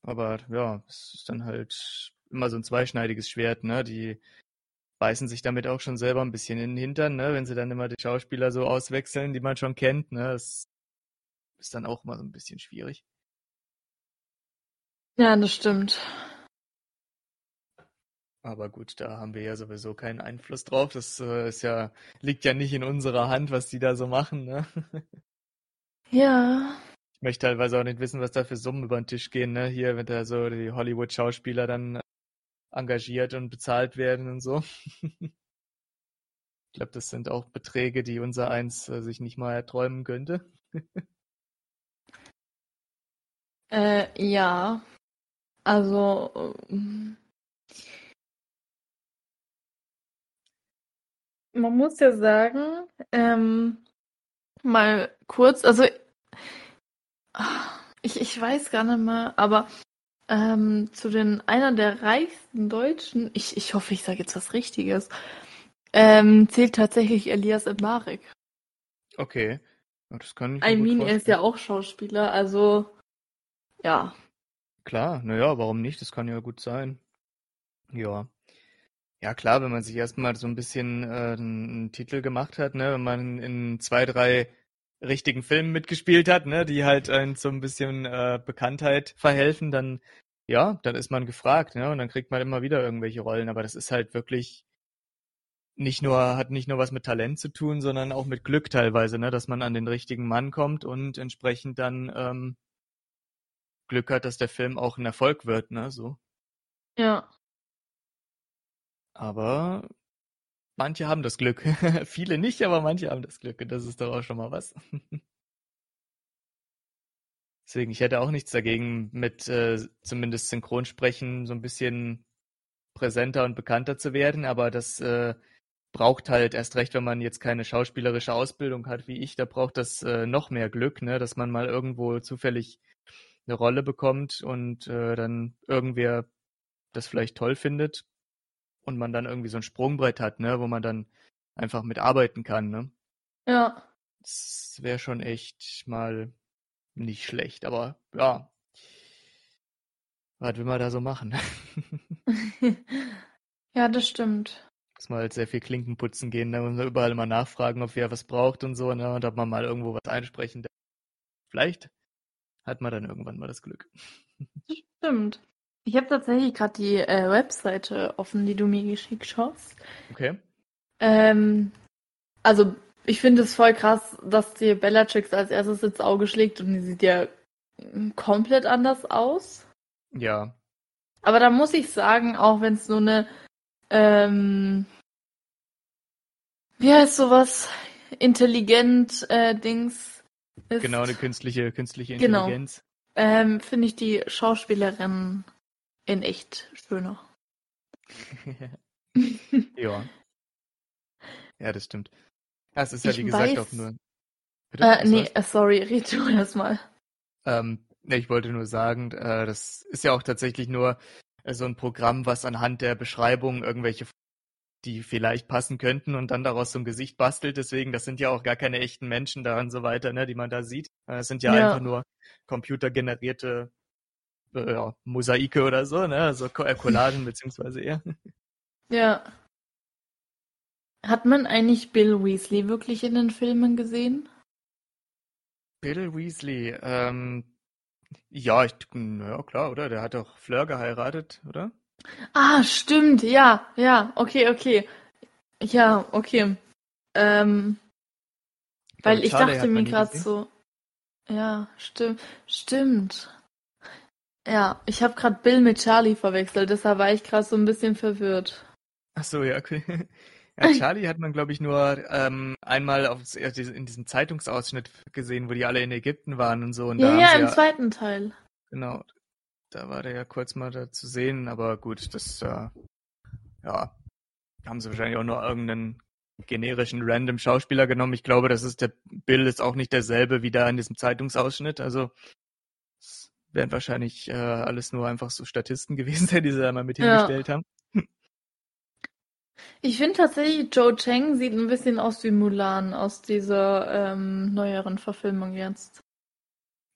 aber ja, es ist dann halt immer so ein zweischneidiges Schwert, ne? Die beißen sich damit auch schon selber ein bisschen in den Hintern, ne? Wenn sie dann immer die Schauspieler so auswechseln, die man schon kennt, ne? Das ist dann auch mal so ein bisschen schwierig. Ja, das stimmt. Aber gut, da haben wir ja sowieso keinen Einfluss drauf. Das äh, ist ja, liegt ja nicht in unserer Hand, was die da so machen, ne? Ja. Ich möchte teilweise auch nicht wissen, was da für Summen über den Tisch gehen, ne? Hier, wenn da so die Hollywood-Schauspieler dann engagiert und bezahlt werden und so. Ich glaube, das sind auch Beträge, die unser eins äh, sich nicht mal erträumen könnte. Äh, ja. Also, ähm, man muss ja sagen, ähm, mal kurz, also ah, ich, ich weiß gar nicht mehr, aber ähm, zu den einer der reichsten Deutschen, ich, ich hoffe, ich sage jetzt was Richtiges, ähm, zählt tatsächlich Elias Mbarek. Okay. Das kann ich I mean, er ist ja auch Schauspieler, also ja. Klar, naja, warum nicht? Das kann ja gut sein. Ja. Ja, klar, wenn man sich erstmal so ein bisschen äh, einen Titel gemacht hat, ne, wenn man in zwei, drei richtigen Filmen mitgespielt hat, ne, die halt einen so ein bisschen äh, Bekanntheit verhelfen, dann ja, dann ist man gefragt, ne, und dann kriegt man immer wieder irgendwelche Rollen, aber das ist halt wirklich nicht nur, hat nicht nur was mit Talent zu tun, sondern auch mit Glück teilweise, ne? dass man an den richtigen Mann kommt und entsprechend dann ähm, Glück hat, dass der Film auch ein Erfolg wird, ne? So. Ja. Aber manche haben das Glück. Viele nicht, aber manche haben das Glück. Und das ist doch auch schon mal was. Deswegen, ich hätte auch nichts dagegen, mit äh, zumindest Synchronsprechen so ein bisschen präsenter und bekannter zu werden, aber das äh, braucht halt erst recht, wenn man jetzt keine schauspielerische Ausbildung hat wie ich, da braucht das äh, noch mehr Glück, ne, dass man mal irgendwo zufällig eine Rolle bekommt und äh, dann irgendwer das vielleicht toll findet und man dann irgendwie so ein Sprungbrett hat, ne, wo man dann einfach mitarbeiten kann, ne? Ja. Das wäre schon echt mal nicht schlecht, aber ja. Was will man da so machen? ja, das stimmt. Muss man halt sehr viel Klinken putzen gehen, da muss man überall immer nachfragen, ob wer was braucht und so, ne? Und ob man mal irgendwo was einsprechen darf. Vielleicht hat man dann irgendwann mal das Glück. Stimmt. Ich habe tatsächlich gerade die äh, Webseite offen, die du mir geschickt hast. Okay. Ähm, also ich finde es voll krass, dass dir Bellatrix als erstes ins Auge schlägt und die sieht ja komplett anders aus. Ja. Aber da muss ich sagen, auch wenn es so eine, ähm, wie heißt sowas, intelligent äh, Dings ist. Genau, eine künstliche, künstliche Genau. Intelligenz. Ähm, finde ich die Schauspielerin in echt schöner. ja. Ja, das stimmt. Ja, es ist ja Ich wie gesagt weiß- auch nur. Bitte, Äh, nee, äh, sorry, red du erstmal. Ähm, ne, ich wollte nur sagen, äh, das ist ja auch tatsächlich nur äh, so ein Programm, was anhand der Beschreibung irgendwelche, die vielleicht passen könnten und dann daraus so ein Gesicht bastelt. Deswegen, das sind ja auch gar keine echten Menschen da und so weiter, ne, die man da sieht. Äh, Es sind ja, Ja. einfach nur computergenerierte äh, ja, Mosaike oder so, ne, also Co äh, Collagen beziehungsweise eher. Ja. Hat man eigentlich Bill Weasley wirklich in den Filmen gesehen? Bill Weasley, ähm, ja, ich, ja klar, oder? Der hat doch Fleur geheiratet, oder? Ah, stimmt, ja, ja, okay, okay. Ja, okay. Ähm, weil ich dachte mir gerade so, ja, stimmt, stimmt. Ja, ich habe gerade Bill mit Charlie verwechselt, deshalb war ich gerade so ein bisschen verwirrt. Ach so, ja, okay. Ja, Charlie hat man, glaube ich, nur ähm, einmal auf, in diesem Zeitungsausschnitt gesehen, wo die alle in Ägypten waren und so. Und Ja, ja, im ja, zweiten Teil. genau, da war der ja kurz mal da zu sehen, aber gut, das, äh, ja, haben sie wahrscheinlich auch nur irgendeinen generischen random Schauspieler genommen. Ich glaube, das ist der Bill ist auch nicht derselbe wie da in diesem Zeitungsausschnitt. Also wären wahrscheinlich äh, alles nur einfach so Statisten gewesen, die sie da mal mit Ja. hingestellt haben. Ich finde tatsächlich, Joe Chang sieht ein bisschen aus wie Mulan aus dieser ähm, neueren Verfilmung jetzt.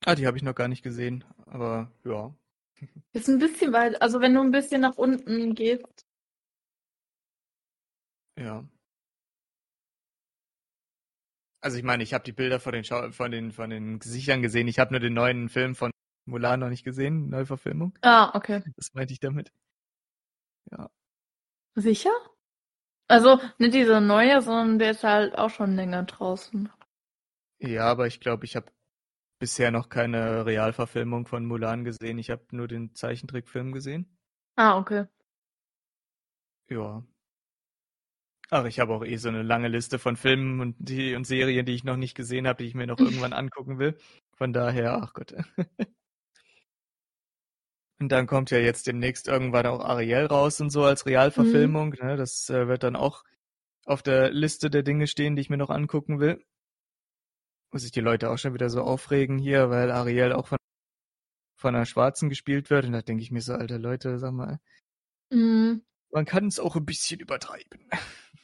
Ah, die habe ich noch gar nicht gesehen, aber ja. Ist ein bisschen weit, also wenn du ein bisschen nach unten gehst. Ja. Also ich meine, ich habe die Bilder von den, Schau von den von den Gesichtern gesehen. Ich habe nur den neuen Film von Mulan noch nicht gesehen, Neuverfilmung. Ah, okay. Das meinte ich damit. Sicher? Also nicht dieser neue, sondern der ist halt auch schon länger draußen. Ja, aber ich glaube, ich habe bisher noch keine Realverfilmung von Mulan gesehen. Ich habe nur den Zeichentrickfilm gesehen. Ah, okay. Ja. Ach, ich habe auch eh so eine lange Liste von Filmen und, die, und Serien, die ich noch nicht gesehen habe, die ich mir noch irgendwann angucken will. Von daher, ach Gott. Und dann kommt ja jetzt demnächst irgendwann auch Ariel raus und so als Realverfilmung. Ne? Das äh, wird dann auch auf der Liste der Dinge stehen, die ich mir noch angucken will. Muss sich die Leute auch schon wieder so aufregen hier, weil Ariel auch von, von einer Schwarzen gespielt wird. Und da denke ich mir so, alter Leute, sag mal, Mhm. man kann es auch ein bisschen übertreiben.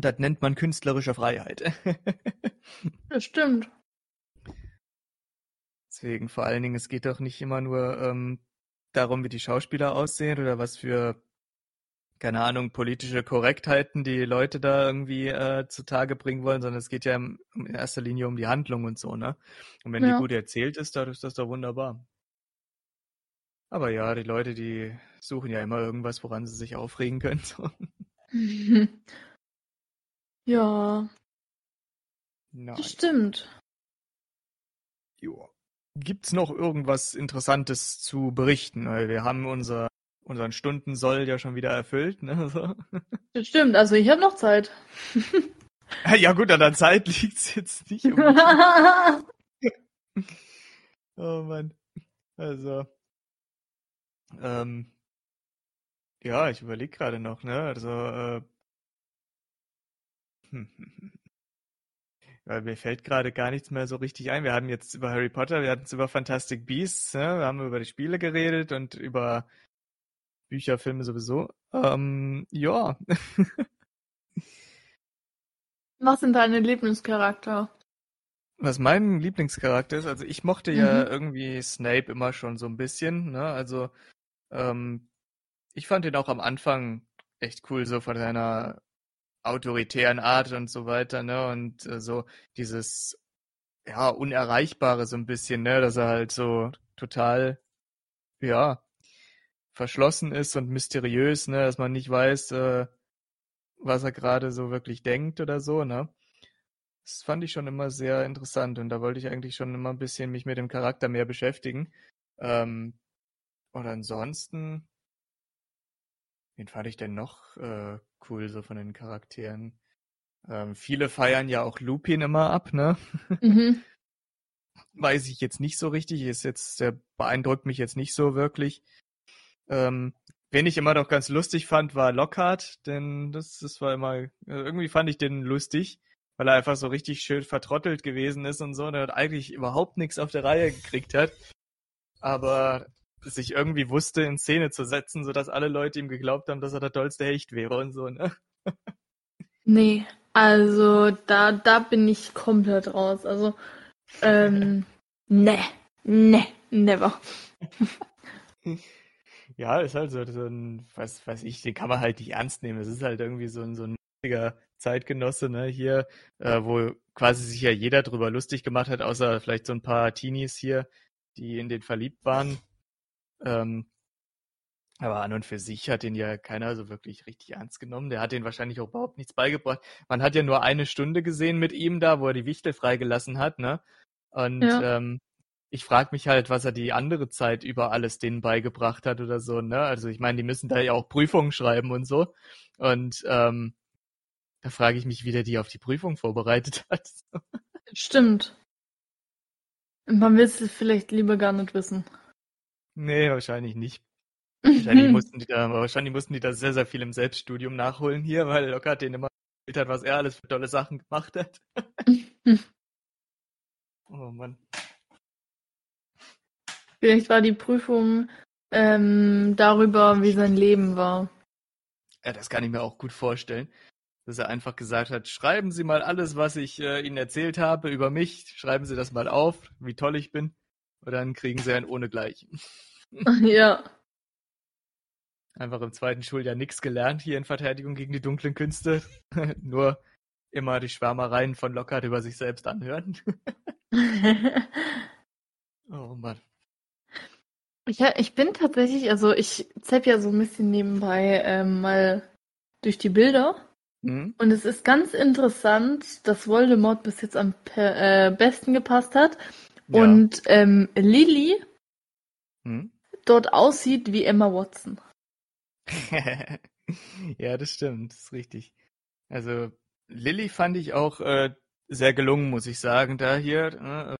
Das nennt man künstlerische Freiheit. Das stimmt. Deswegen vor allen Dingen, es geht doch nicht immer nur ähm, darum, wie die Schauspieler aussehen oder was für, keine Ahnung, politische Korrektheiten die Leute da irgendwie äh, zutage bringen wollen, sondern es geht ja in erster Linie um die Handlung und so, ne? Und wenn Ja. die gut erzählt ist, dann ist das doch wunderbar. Aber ja, die Leute, die suchen ja immer irgendwas, woran sie sich aufregen können. So. Ja, das Nein. stimmt. Jo. Gibt's noch irgendwas Interessantes zu berichten? Weil wir haben unser, unseren Stundensoll ja schon wieder erfüllt, ne? So. Das stimmt. Also ich habe noch Zeit. Ja gut, an der Zeit liegt's jetzt nicht. Oh Mann. Also, ähm, ja, ich überlege gerade noch, ne? Also, äh, hm, hm, hm. Weil mir fällt gerade gar nichts mehr so richtig ein. Wir hatten jetzt über Harry Potter, wir hatten es über Fantastic Beasts, ne? Wir haben über die Spiele geredet und über Bücher, Filme sowieso. Ähm, ja. Was sind deine Lieblingscharakter? Was mein Lieblingscharakter ist, also ich mochte ja Mhm. irgendwie Snape immer schon so ein bisschen, ne? Also, ähm, ich fand ihn auch am Anfang echt cool, so von seiner autoritären Art und so weiter, ne? Und äh, so dieses, ja, Unerreichbare so ein bisschen, ne? Dass er halt so total, ja, verschlossen ist und mysteriös, ne? Dass man nicht weiß, äh, was er gerade so wirklich denkt oder so, ne? Das fand ich schon immer sehr interessant und da wollte ich eigentlich schon immer ein bisschen mich mit dem Charakter mehr beschäftigen. Ähm, und ansonsten, wen fand ich denn noch äh, cool so von den Charakteren? Ähm, viele feiern ja auch Lupin immer ab, ne? Mhm. Weiß ich jetzt nicht so richtig, ist jetzt, der beeindruckt mich jetzt nicht so wirklich. Ähm, wen ich immer noch ganz lustig fand, war Lockhart, denn das, das war immer, äh, irgendwie fand ich den lustig, weil er einfach so richtig schön vertrottelt gewesen ist und so, und er hat eigentlich überhaupt nichts auf der Reihe gekriegt hat, aber sich irgendwie wusste, in Szene zu setzen, sodass alle Leute ihm geglaubt haben, dass er der tollste Hecht wäre und so, ne? Nee, also da, da bin ich komplett raus. Also, ähm, ne, ne, never. Ja, ist halt so, so ein, was weiß ich, den kann man halt nicht ernst nehmen. Es ist halt irgendwie so ein, so ein Zeitgenosse, ne, hier, äh, wo quasi sich ja jeder drüber lustig gemacht hat, außer vielleicht so ein paar Teenies hier, die in den verliebt waren. Ähm, aber an und für sich hat den ja keiner so wirklich richtig ernst genommen. Der hat den wahrscheinlich auch überhaupt nichts beigebracht. Man hat ja nur eine Stunde gesehen mit ihm da, wo er die Wichtel freigelassen hat, ne? Und Ja. ähm, ich frage mich halt, was er die andere Zeit über alles denen beigebracht hat oder so, ne? Also ich meine, die müssen da ja auch Prüfungen schreiben und so. Und ähm, da frage ich mich, wie der die auf die Prüfung vorbereitet hat. Stimmt. Man will es vielleicht lieber gar nicht wissen. Nee, wahrscheinlich nicht. Wahrscheinlich mussten die da, wahrscheinlich mussten die da sehr, sehr viel im Selbststudium nachholen hier, weil Lockhart den immer erzählt hat, was er alles für tolle Sachen gemacht hat. Oh Mann. Vielleicht war die Prüfung ähm, darüber, wie sein Leben war. Ja, das kann ich mir auch gut vorstellen. Dass er einfach gesagt hat, schreiben Sie mal alles, was ich äh, Ihnen erzählt habe über mich, schreiben Sie das mal auf, wie toll ich bin. Und dann kriegen Sie ein Ohnegleichen. ja. Einfach im zweiten Schuljahr nichts gelernt hier in Verteidigung gegen die dunklen Künste. Nur immer die Schwärmereien von Lockhart über sich selbst anhören. oh Mann. Ich, ha- ich bin tatsächlich, also ich zapp ja so ein bisschen nebenbei ähm, mal durch die Bilder. Hm? Und es ist ganz interessant, dass Voldemort bis jetzt am äh, besten gepasst hat. Ja. Und ähm, Lily Hm? dort aussieht wie Emma Watson. ja, das stimmt, das ist richtig. Also Lilly fand ich auch äh, sehr gelungen, muss ich sagen, da hier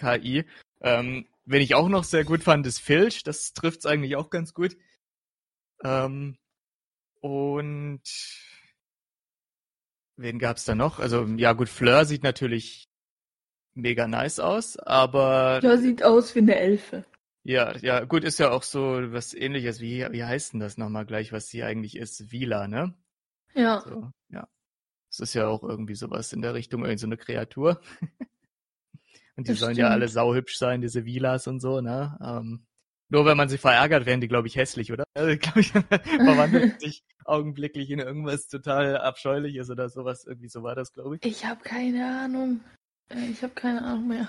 äh, KI. Ähm, wen ich auch noch sehr gut fand, ist Filch. Das trifft's eigentlich auch ganz gut. Ähm, und wen gab's da noch? Also ja gut, Fleur sieht natürlich mega nice aus, aber Ja, sieht aus wie eine Elfe. ja, ja, gut, ist ja auch so was ähnliches, wie, wie heißt denn das nochmal gleich, was sie eigentlich ist? Vila, ne? Ja. So, ja. Das ist ja auch irgendwie sowas in der Richtung, irgend so eine Kreatur. Und die Das sollen ja alle stimmt. sauhübsch sein, diese Vilas und so, ne? Ähm, nur wenn man sie verärgert, werden die, glaube ich, hässlich, oder? Also, glaube ich, verwandelt sich augenblicklich in irgendwas total Abscheuliches oder sowas. Irgendwie so war das, glaube ich. Ich habe keine Ahnung. Äh, Ich habe keine Ahnung mehr.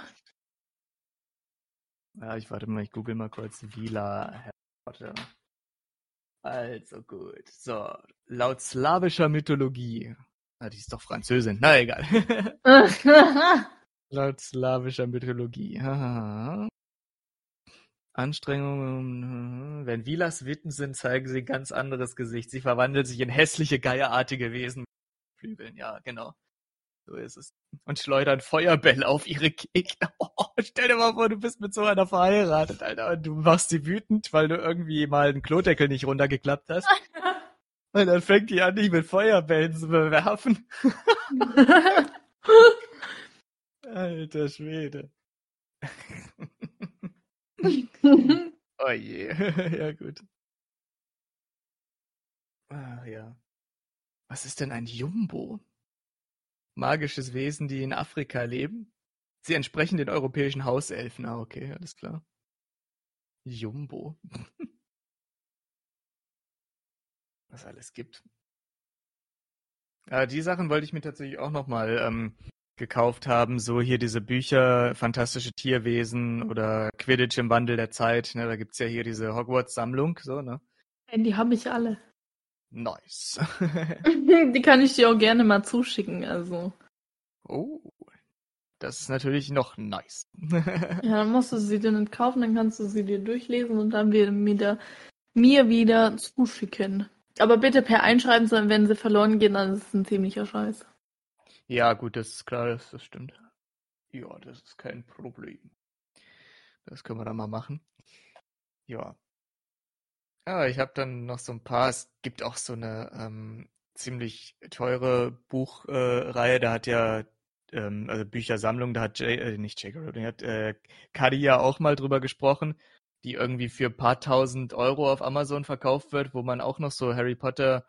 Ja, ich warte mal, ich google mal kurz Vila Potter. Also gut. So, laut slawischer Mythologie. Ah, die ist doch Französin. Na egal. laut slawischer Mythologie. Anstrengungen. Wenn Vilas Witten sind, zeigen sie ein ganz anderes Gesicht. Sie verwandeln sich in hässliche, geierartige Wesen. Flügeln, ja, genau. So ist es. Und schleudern Feuerbälle auf ihre Gegner. Oh, stell dir mal vor, du bist mit so einer verheiratet, Alter, und du machst sie wütend, weil du irgendwie mal einen Klodeckel nicht runtergeklappt hast. und dann fängt die an, dich mit Feuerbällen zu bewerfen. Alter Schwede. oh je. ja, gut. Ah, ja. Was ist denn ein Jumbo? Magisches Wesen, die in Afrika leben? Sie entsprechen den europäischen Hauselfen. Ah, okay, alles klar. Jumbo. Was alles gibt. Ah, die Sachen wollte ich mir tatsächlich auch nochmal ähm, gekauft haben. So hier diese Bücher, Fantastische Tierwesen oder Quidditch im Wandel der Zeit. Ne? Da gibt's ja hier diese Hogwarts-Sammlung. So, ne? Die habe ich alle. Nice. Die kann ich dir auch gerne mal zuschicken, also. Oh, das ist natürlich noch nice. ja, dann musst du sie dir nicht kaufen, dann kannst du sie dir durchlesen und dann wieder, wieder mir wieder zuschicken. Aber bitte per Einschreiben, sondern wenn sie verloren gehen, dann ist es ein ziemlicher Scheiß. Ja, gut, das ist klar, das, das stimmt. Ja, das ist kein Problem. Das können wir dann mal machen. Ja. Ja, ich habe dann noch so ein paar, es gibt auch so eine ähm, ziemlich teure Buchreihe, äh, da hat ja, ähm, also Büchersammlung, da hat J, äh, nicht J.K. Rowling, hat äh, Kadi ja auch mal drüber gesprochen, die irgendwie für ein paar tausend Euro auf Amazon verkauft wird, wo man auch noch so Harry Potter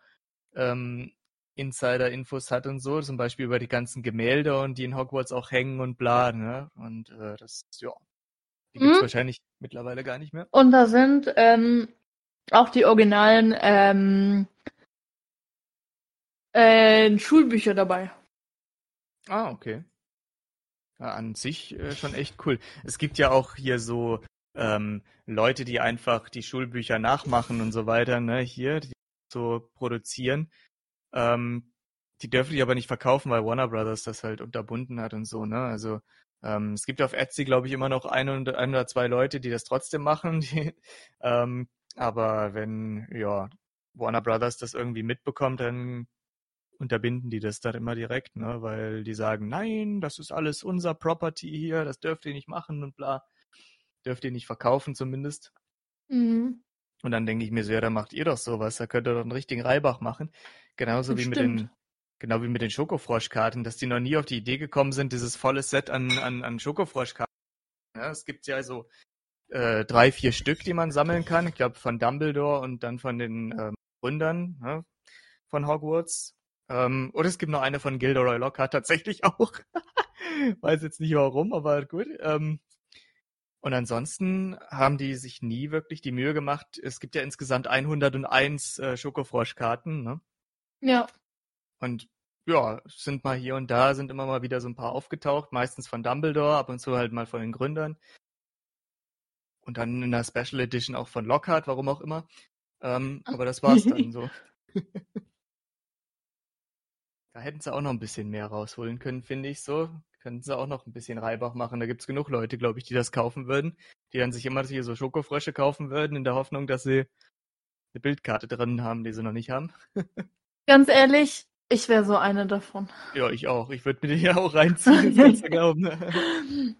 ähm, Insider-Infos hat und so, zum Beispiel über die ganzen Gemälde und die in Hogwarts auch hängen und bla, ne? Und äh, das, ja, die gibt's hm? wahrscheinlich mittlerweile gar nicht mehr. Und da sind ähm, auch die originalen ähm, äh, Schulbücher dabei. Ah, okay. Ja, an sich äh, schon echt cool. Es gibt ja auch hier so ähm, Leute, die einfach die Schulbücher nachmachen und so weiter, ne, hier, die so produzieren. Ähm, die dürfen die aber nicht verkaufen, weil Warner Brothers das halt unterbunden hat und so, ne? Also ähm, es gibt auf Etsy, glaube ich, immer noch ein, ein oder zwei Leute, die das trotzdem machen. Die, ähm, aber wenn ja Warner Brothers das irgendwie mitbekommt, dann unterbinden die das dann immer direkt, ne? Weil die sagen, nein, das ist alles unser Property hier, das dürft ihr nicht machen und bla. Dürft ihr nicht verkaufen zumindest. Mhm. Und dann denke ich mir so, ja, dann macht ihr doch sowas, da könnt ihr doch einen richtigen Reibach machen. Genauso wie mit den, genau wie mit den Schokofroschkarten, dass die noch nie auf die Idee gekommen sind, dieses volle Set an, an, an Schokofroschkarten. Ja, es gibt ja so äh, drei, vier Stück, die man sammeln kann. Ich glaube von Dumbledore und dann von den ähm, Gründern ne, von Hogwarts. Ähm, oder es gibt noch eine von Gilderoy Lockhart tatsächlich auch. Weiß jetzt nicht warum, aber gut. Ähm, und ansonsten haben die sich nie wirklich die Mühe gemacht. Es gibt ja insgesamt 101 äh, Schokofroschkarten, ne? Ja. Und ja, sind mal hier und da, sind immer mal wieder so ein paar aufgetaucht, meistens von Dumbledore, ab und zu halt mal von den Gründern. Und dann in der Special Edition auch von Lockhart, warum auch immer. Ähm, aber das war's dann so. da hätten sie auch noch ein bisschen mehr rausholen können, finde ich so. Könnten sie auch noch ein bisschen Reibach machen. Da gibt's genug Leute, glaube ich, die das kaufen würden. Die dann sich immer hier so Schokofrösche kaufen würden, in der Hoffnung, dass sie eine Bildkarte drin haben, die sie noch nicht haben. Ganz ehrlich, ich wäre so eine davon. Ja, ich auch. Ich würde mir die ja auch reinziehen, das kannst du glauben.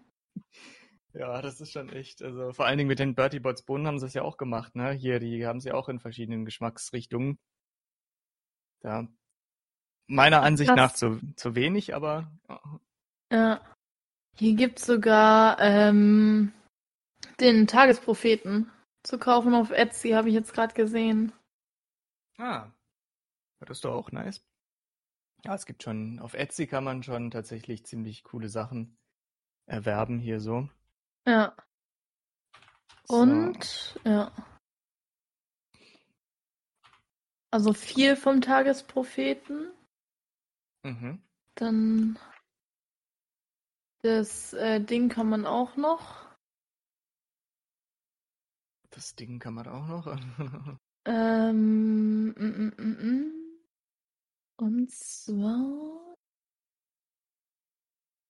Ja, das ist schon echt. Also vor allen Dingen mit den Bertie Bots Bohnen haben sie es ja auch gemacht, ne? Hier, die haben sie auch in verschiedenen Geschmacksrichtungen. Da meiner Ansicht nach zu, zu wenig, aber ja. Hier gibt's sogar ähm, den Tagespropheten zu kaufen auf Etsy, habe ich jetzt gerade gesehen. Ah, das ist doch auch nice. Ja, es gibt schon, auf Etsy kann man schon tatsächlich ziemlich coole Sachen erwerben hier so. Ja. Und, so. ja. Also viel vom Tagespropheten. Mhm. Dann das äh, Ding kann man auch noch. Das Ding kann man auch noch. Ähm, mm, mm, mm. Und zwar.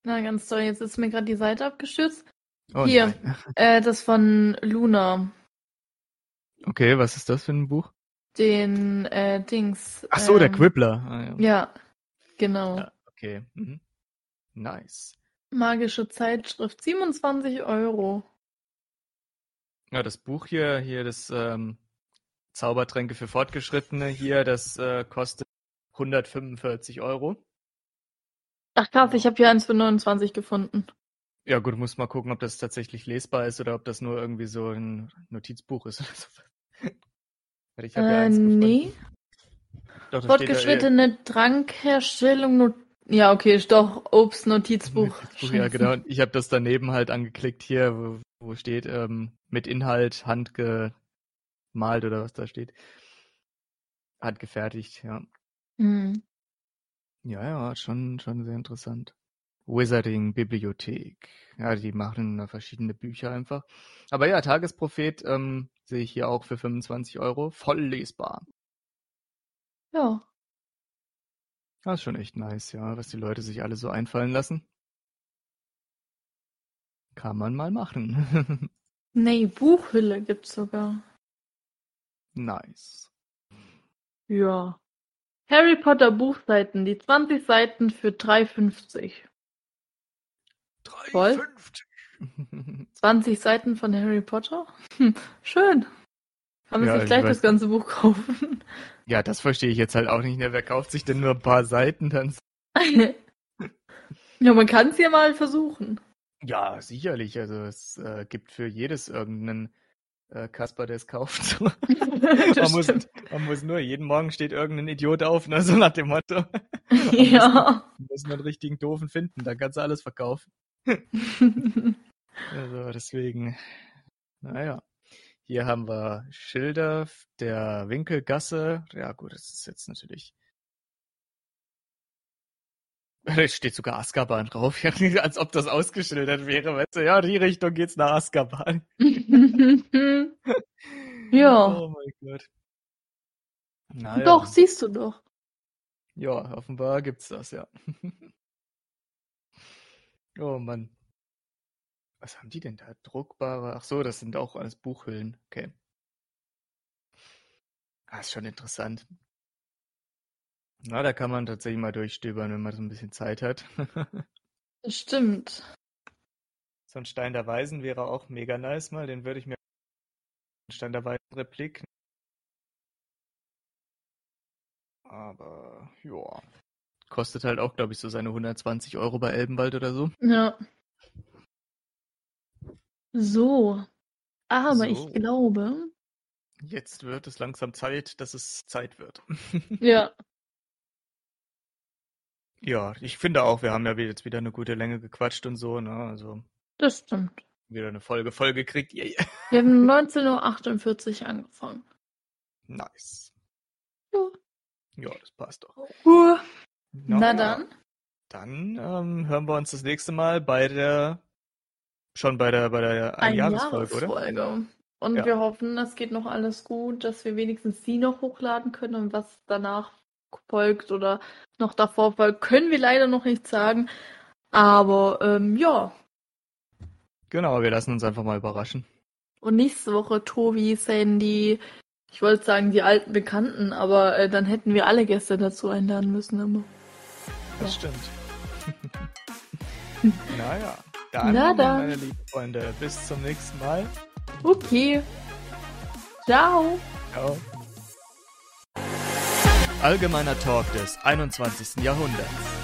Na, ganz toll, jetzt ist mir gerade die Seite abgestürzt. Oh Hier, äh, das von Luna. Okay, was ist das für ein Buch? Den äh, Dings. Ach so, der ähm, Quibbler. Ah, ja. Ja, genau. Ja, okay. Mhm. Nice. Magische Zeitschrift, 27 Euro. Ja, das Buch hier, hier das ähm, Zaubertränke für Fortgeschrittene hier, das äh, kostet 145 Euro. Ach krass, ich habe hier eins für 29 gefunden. Ja gut, muss mal gucken, ob das tatsächlich lesbar ist oder ob das nur irgendwie so ein Notizbuch ist oder so. Ich ja Äh, eins gefunden. nee. Doch, steht da, äh, Fortgeschrittene Trankherstellung. Not ja, okay, ist doch Obst, Notizbuch. Notizbuch, ja, genau. Und ich habe das daneben halt angeklickt hier, wo, wo steht ähm, mit Inhalt handgemalt oder was da steht. Handgefertigt, ja. Hm. Ja, ja, schon, schon sehr interessant. Wizarding Bibliothek. Ja, die machen da verschiedene Bücher einfach. Aber ja, Tagesprophet ähm, sehe ich hier auch für 25 Euro. Voll lesbar. Ja. Das ist schon echt nice, ja, was die Leute sich alle so einfallen lassen. Kann man mal machen. Nee, Buchhülle gibt's sogar. nice. Ja. Harry Potter Buchseiten, die 20 Seiten für 3,50. Voll. 3,50. 20 Seiten von Harry Potter? Hm, schön. Kann man Ja, sich ich gleich das ganze Buch kaufen. Ja, das verstehe ich jetzt halt auch nicht. Ne? Wer kauft sich denn nur ein paar Seiten dann? ja, man kann es ja mal versuchen. Ja, sicherlich. Also es äh, gibt für jedes irgendeinen äh, Kasper, der es kauft. man, muss, man muss nur, jeden Morgen steht irgendein Idiot auf, ne? so nach dem Motto. Ja. Man muss nur einen richtigen Doofen finden, dann kannst du alles verkaufen. Also deswegen, naja. Hier haben wir Schilder der Winkelgasse. Ja gut, das ist jetzt natürlich. Da steht sogar Azkaban drauf, als ob das ausgeschildert wäre, weißt du, ja, die Richtung geht's nach Azkaban. ja. Oh mein Gott. Naja. Doch, siehst du doch. Ja, offenbar gibt's das, ja. Oh Mann. Was haben die denn da? Druckbare. Ach so, das sind auch alles Buchhüllen. Okay. Ah, ist schon interessant. Na, da kann man tatsächlich mal durchstöbern, wenn man so ein bisschen Zeit hat. Das stimmt. so ein Stein der Weisen wäre auch mega nice mal. Den würde ich mir. Ein Stein der Weisen Replik. Aber, ja. Kostet halt auch, glaube ich, so seine 120 Euro bei Elbenwald oder so. Ja. So. Aber So. ich glaube, Jetzt wird es langsam Zeit, dass es Zeit wird. ja, Ja, ich finde auch, wir haben ja jetzt wieder eine gute Länge gequatscht und so, ne? Also das stimmt. wieder eine Folge voll gekriegt. Yeah, yeah. Wir haben 19.48 Uhr angefangen. Nice. Ja. Ja, das passt doch. Uh, Na na ja, dann. Dann ähm, hören wir uns das nächste Mal bei der schon bei der bei der Einjahresfolge, oder? Einjahresfolge. Und Ja. wir hoffen, es geht noch alles gut, dass wir wenigstens die noch hochladen können und was danach folgt oder noch davor folgt, können wir leider noch nicht sagen. Aber ähm, ja. Genau, wir lassen uns einfach mal überraschen. Und nächste Woche Tobi, Sandy, ich wollte sagen die alten Bekannten, aber äh, dann hätten wir alle Gäste dazu einladen müssen. Aber. Das Ja. stimmt. naja, dann, Na dann. meine lieben Freunde, bis zum nächsten Mal. Okay. Ciao. Ciao. Allgemeiner Talk des 21. Jahrhunderts.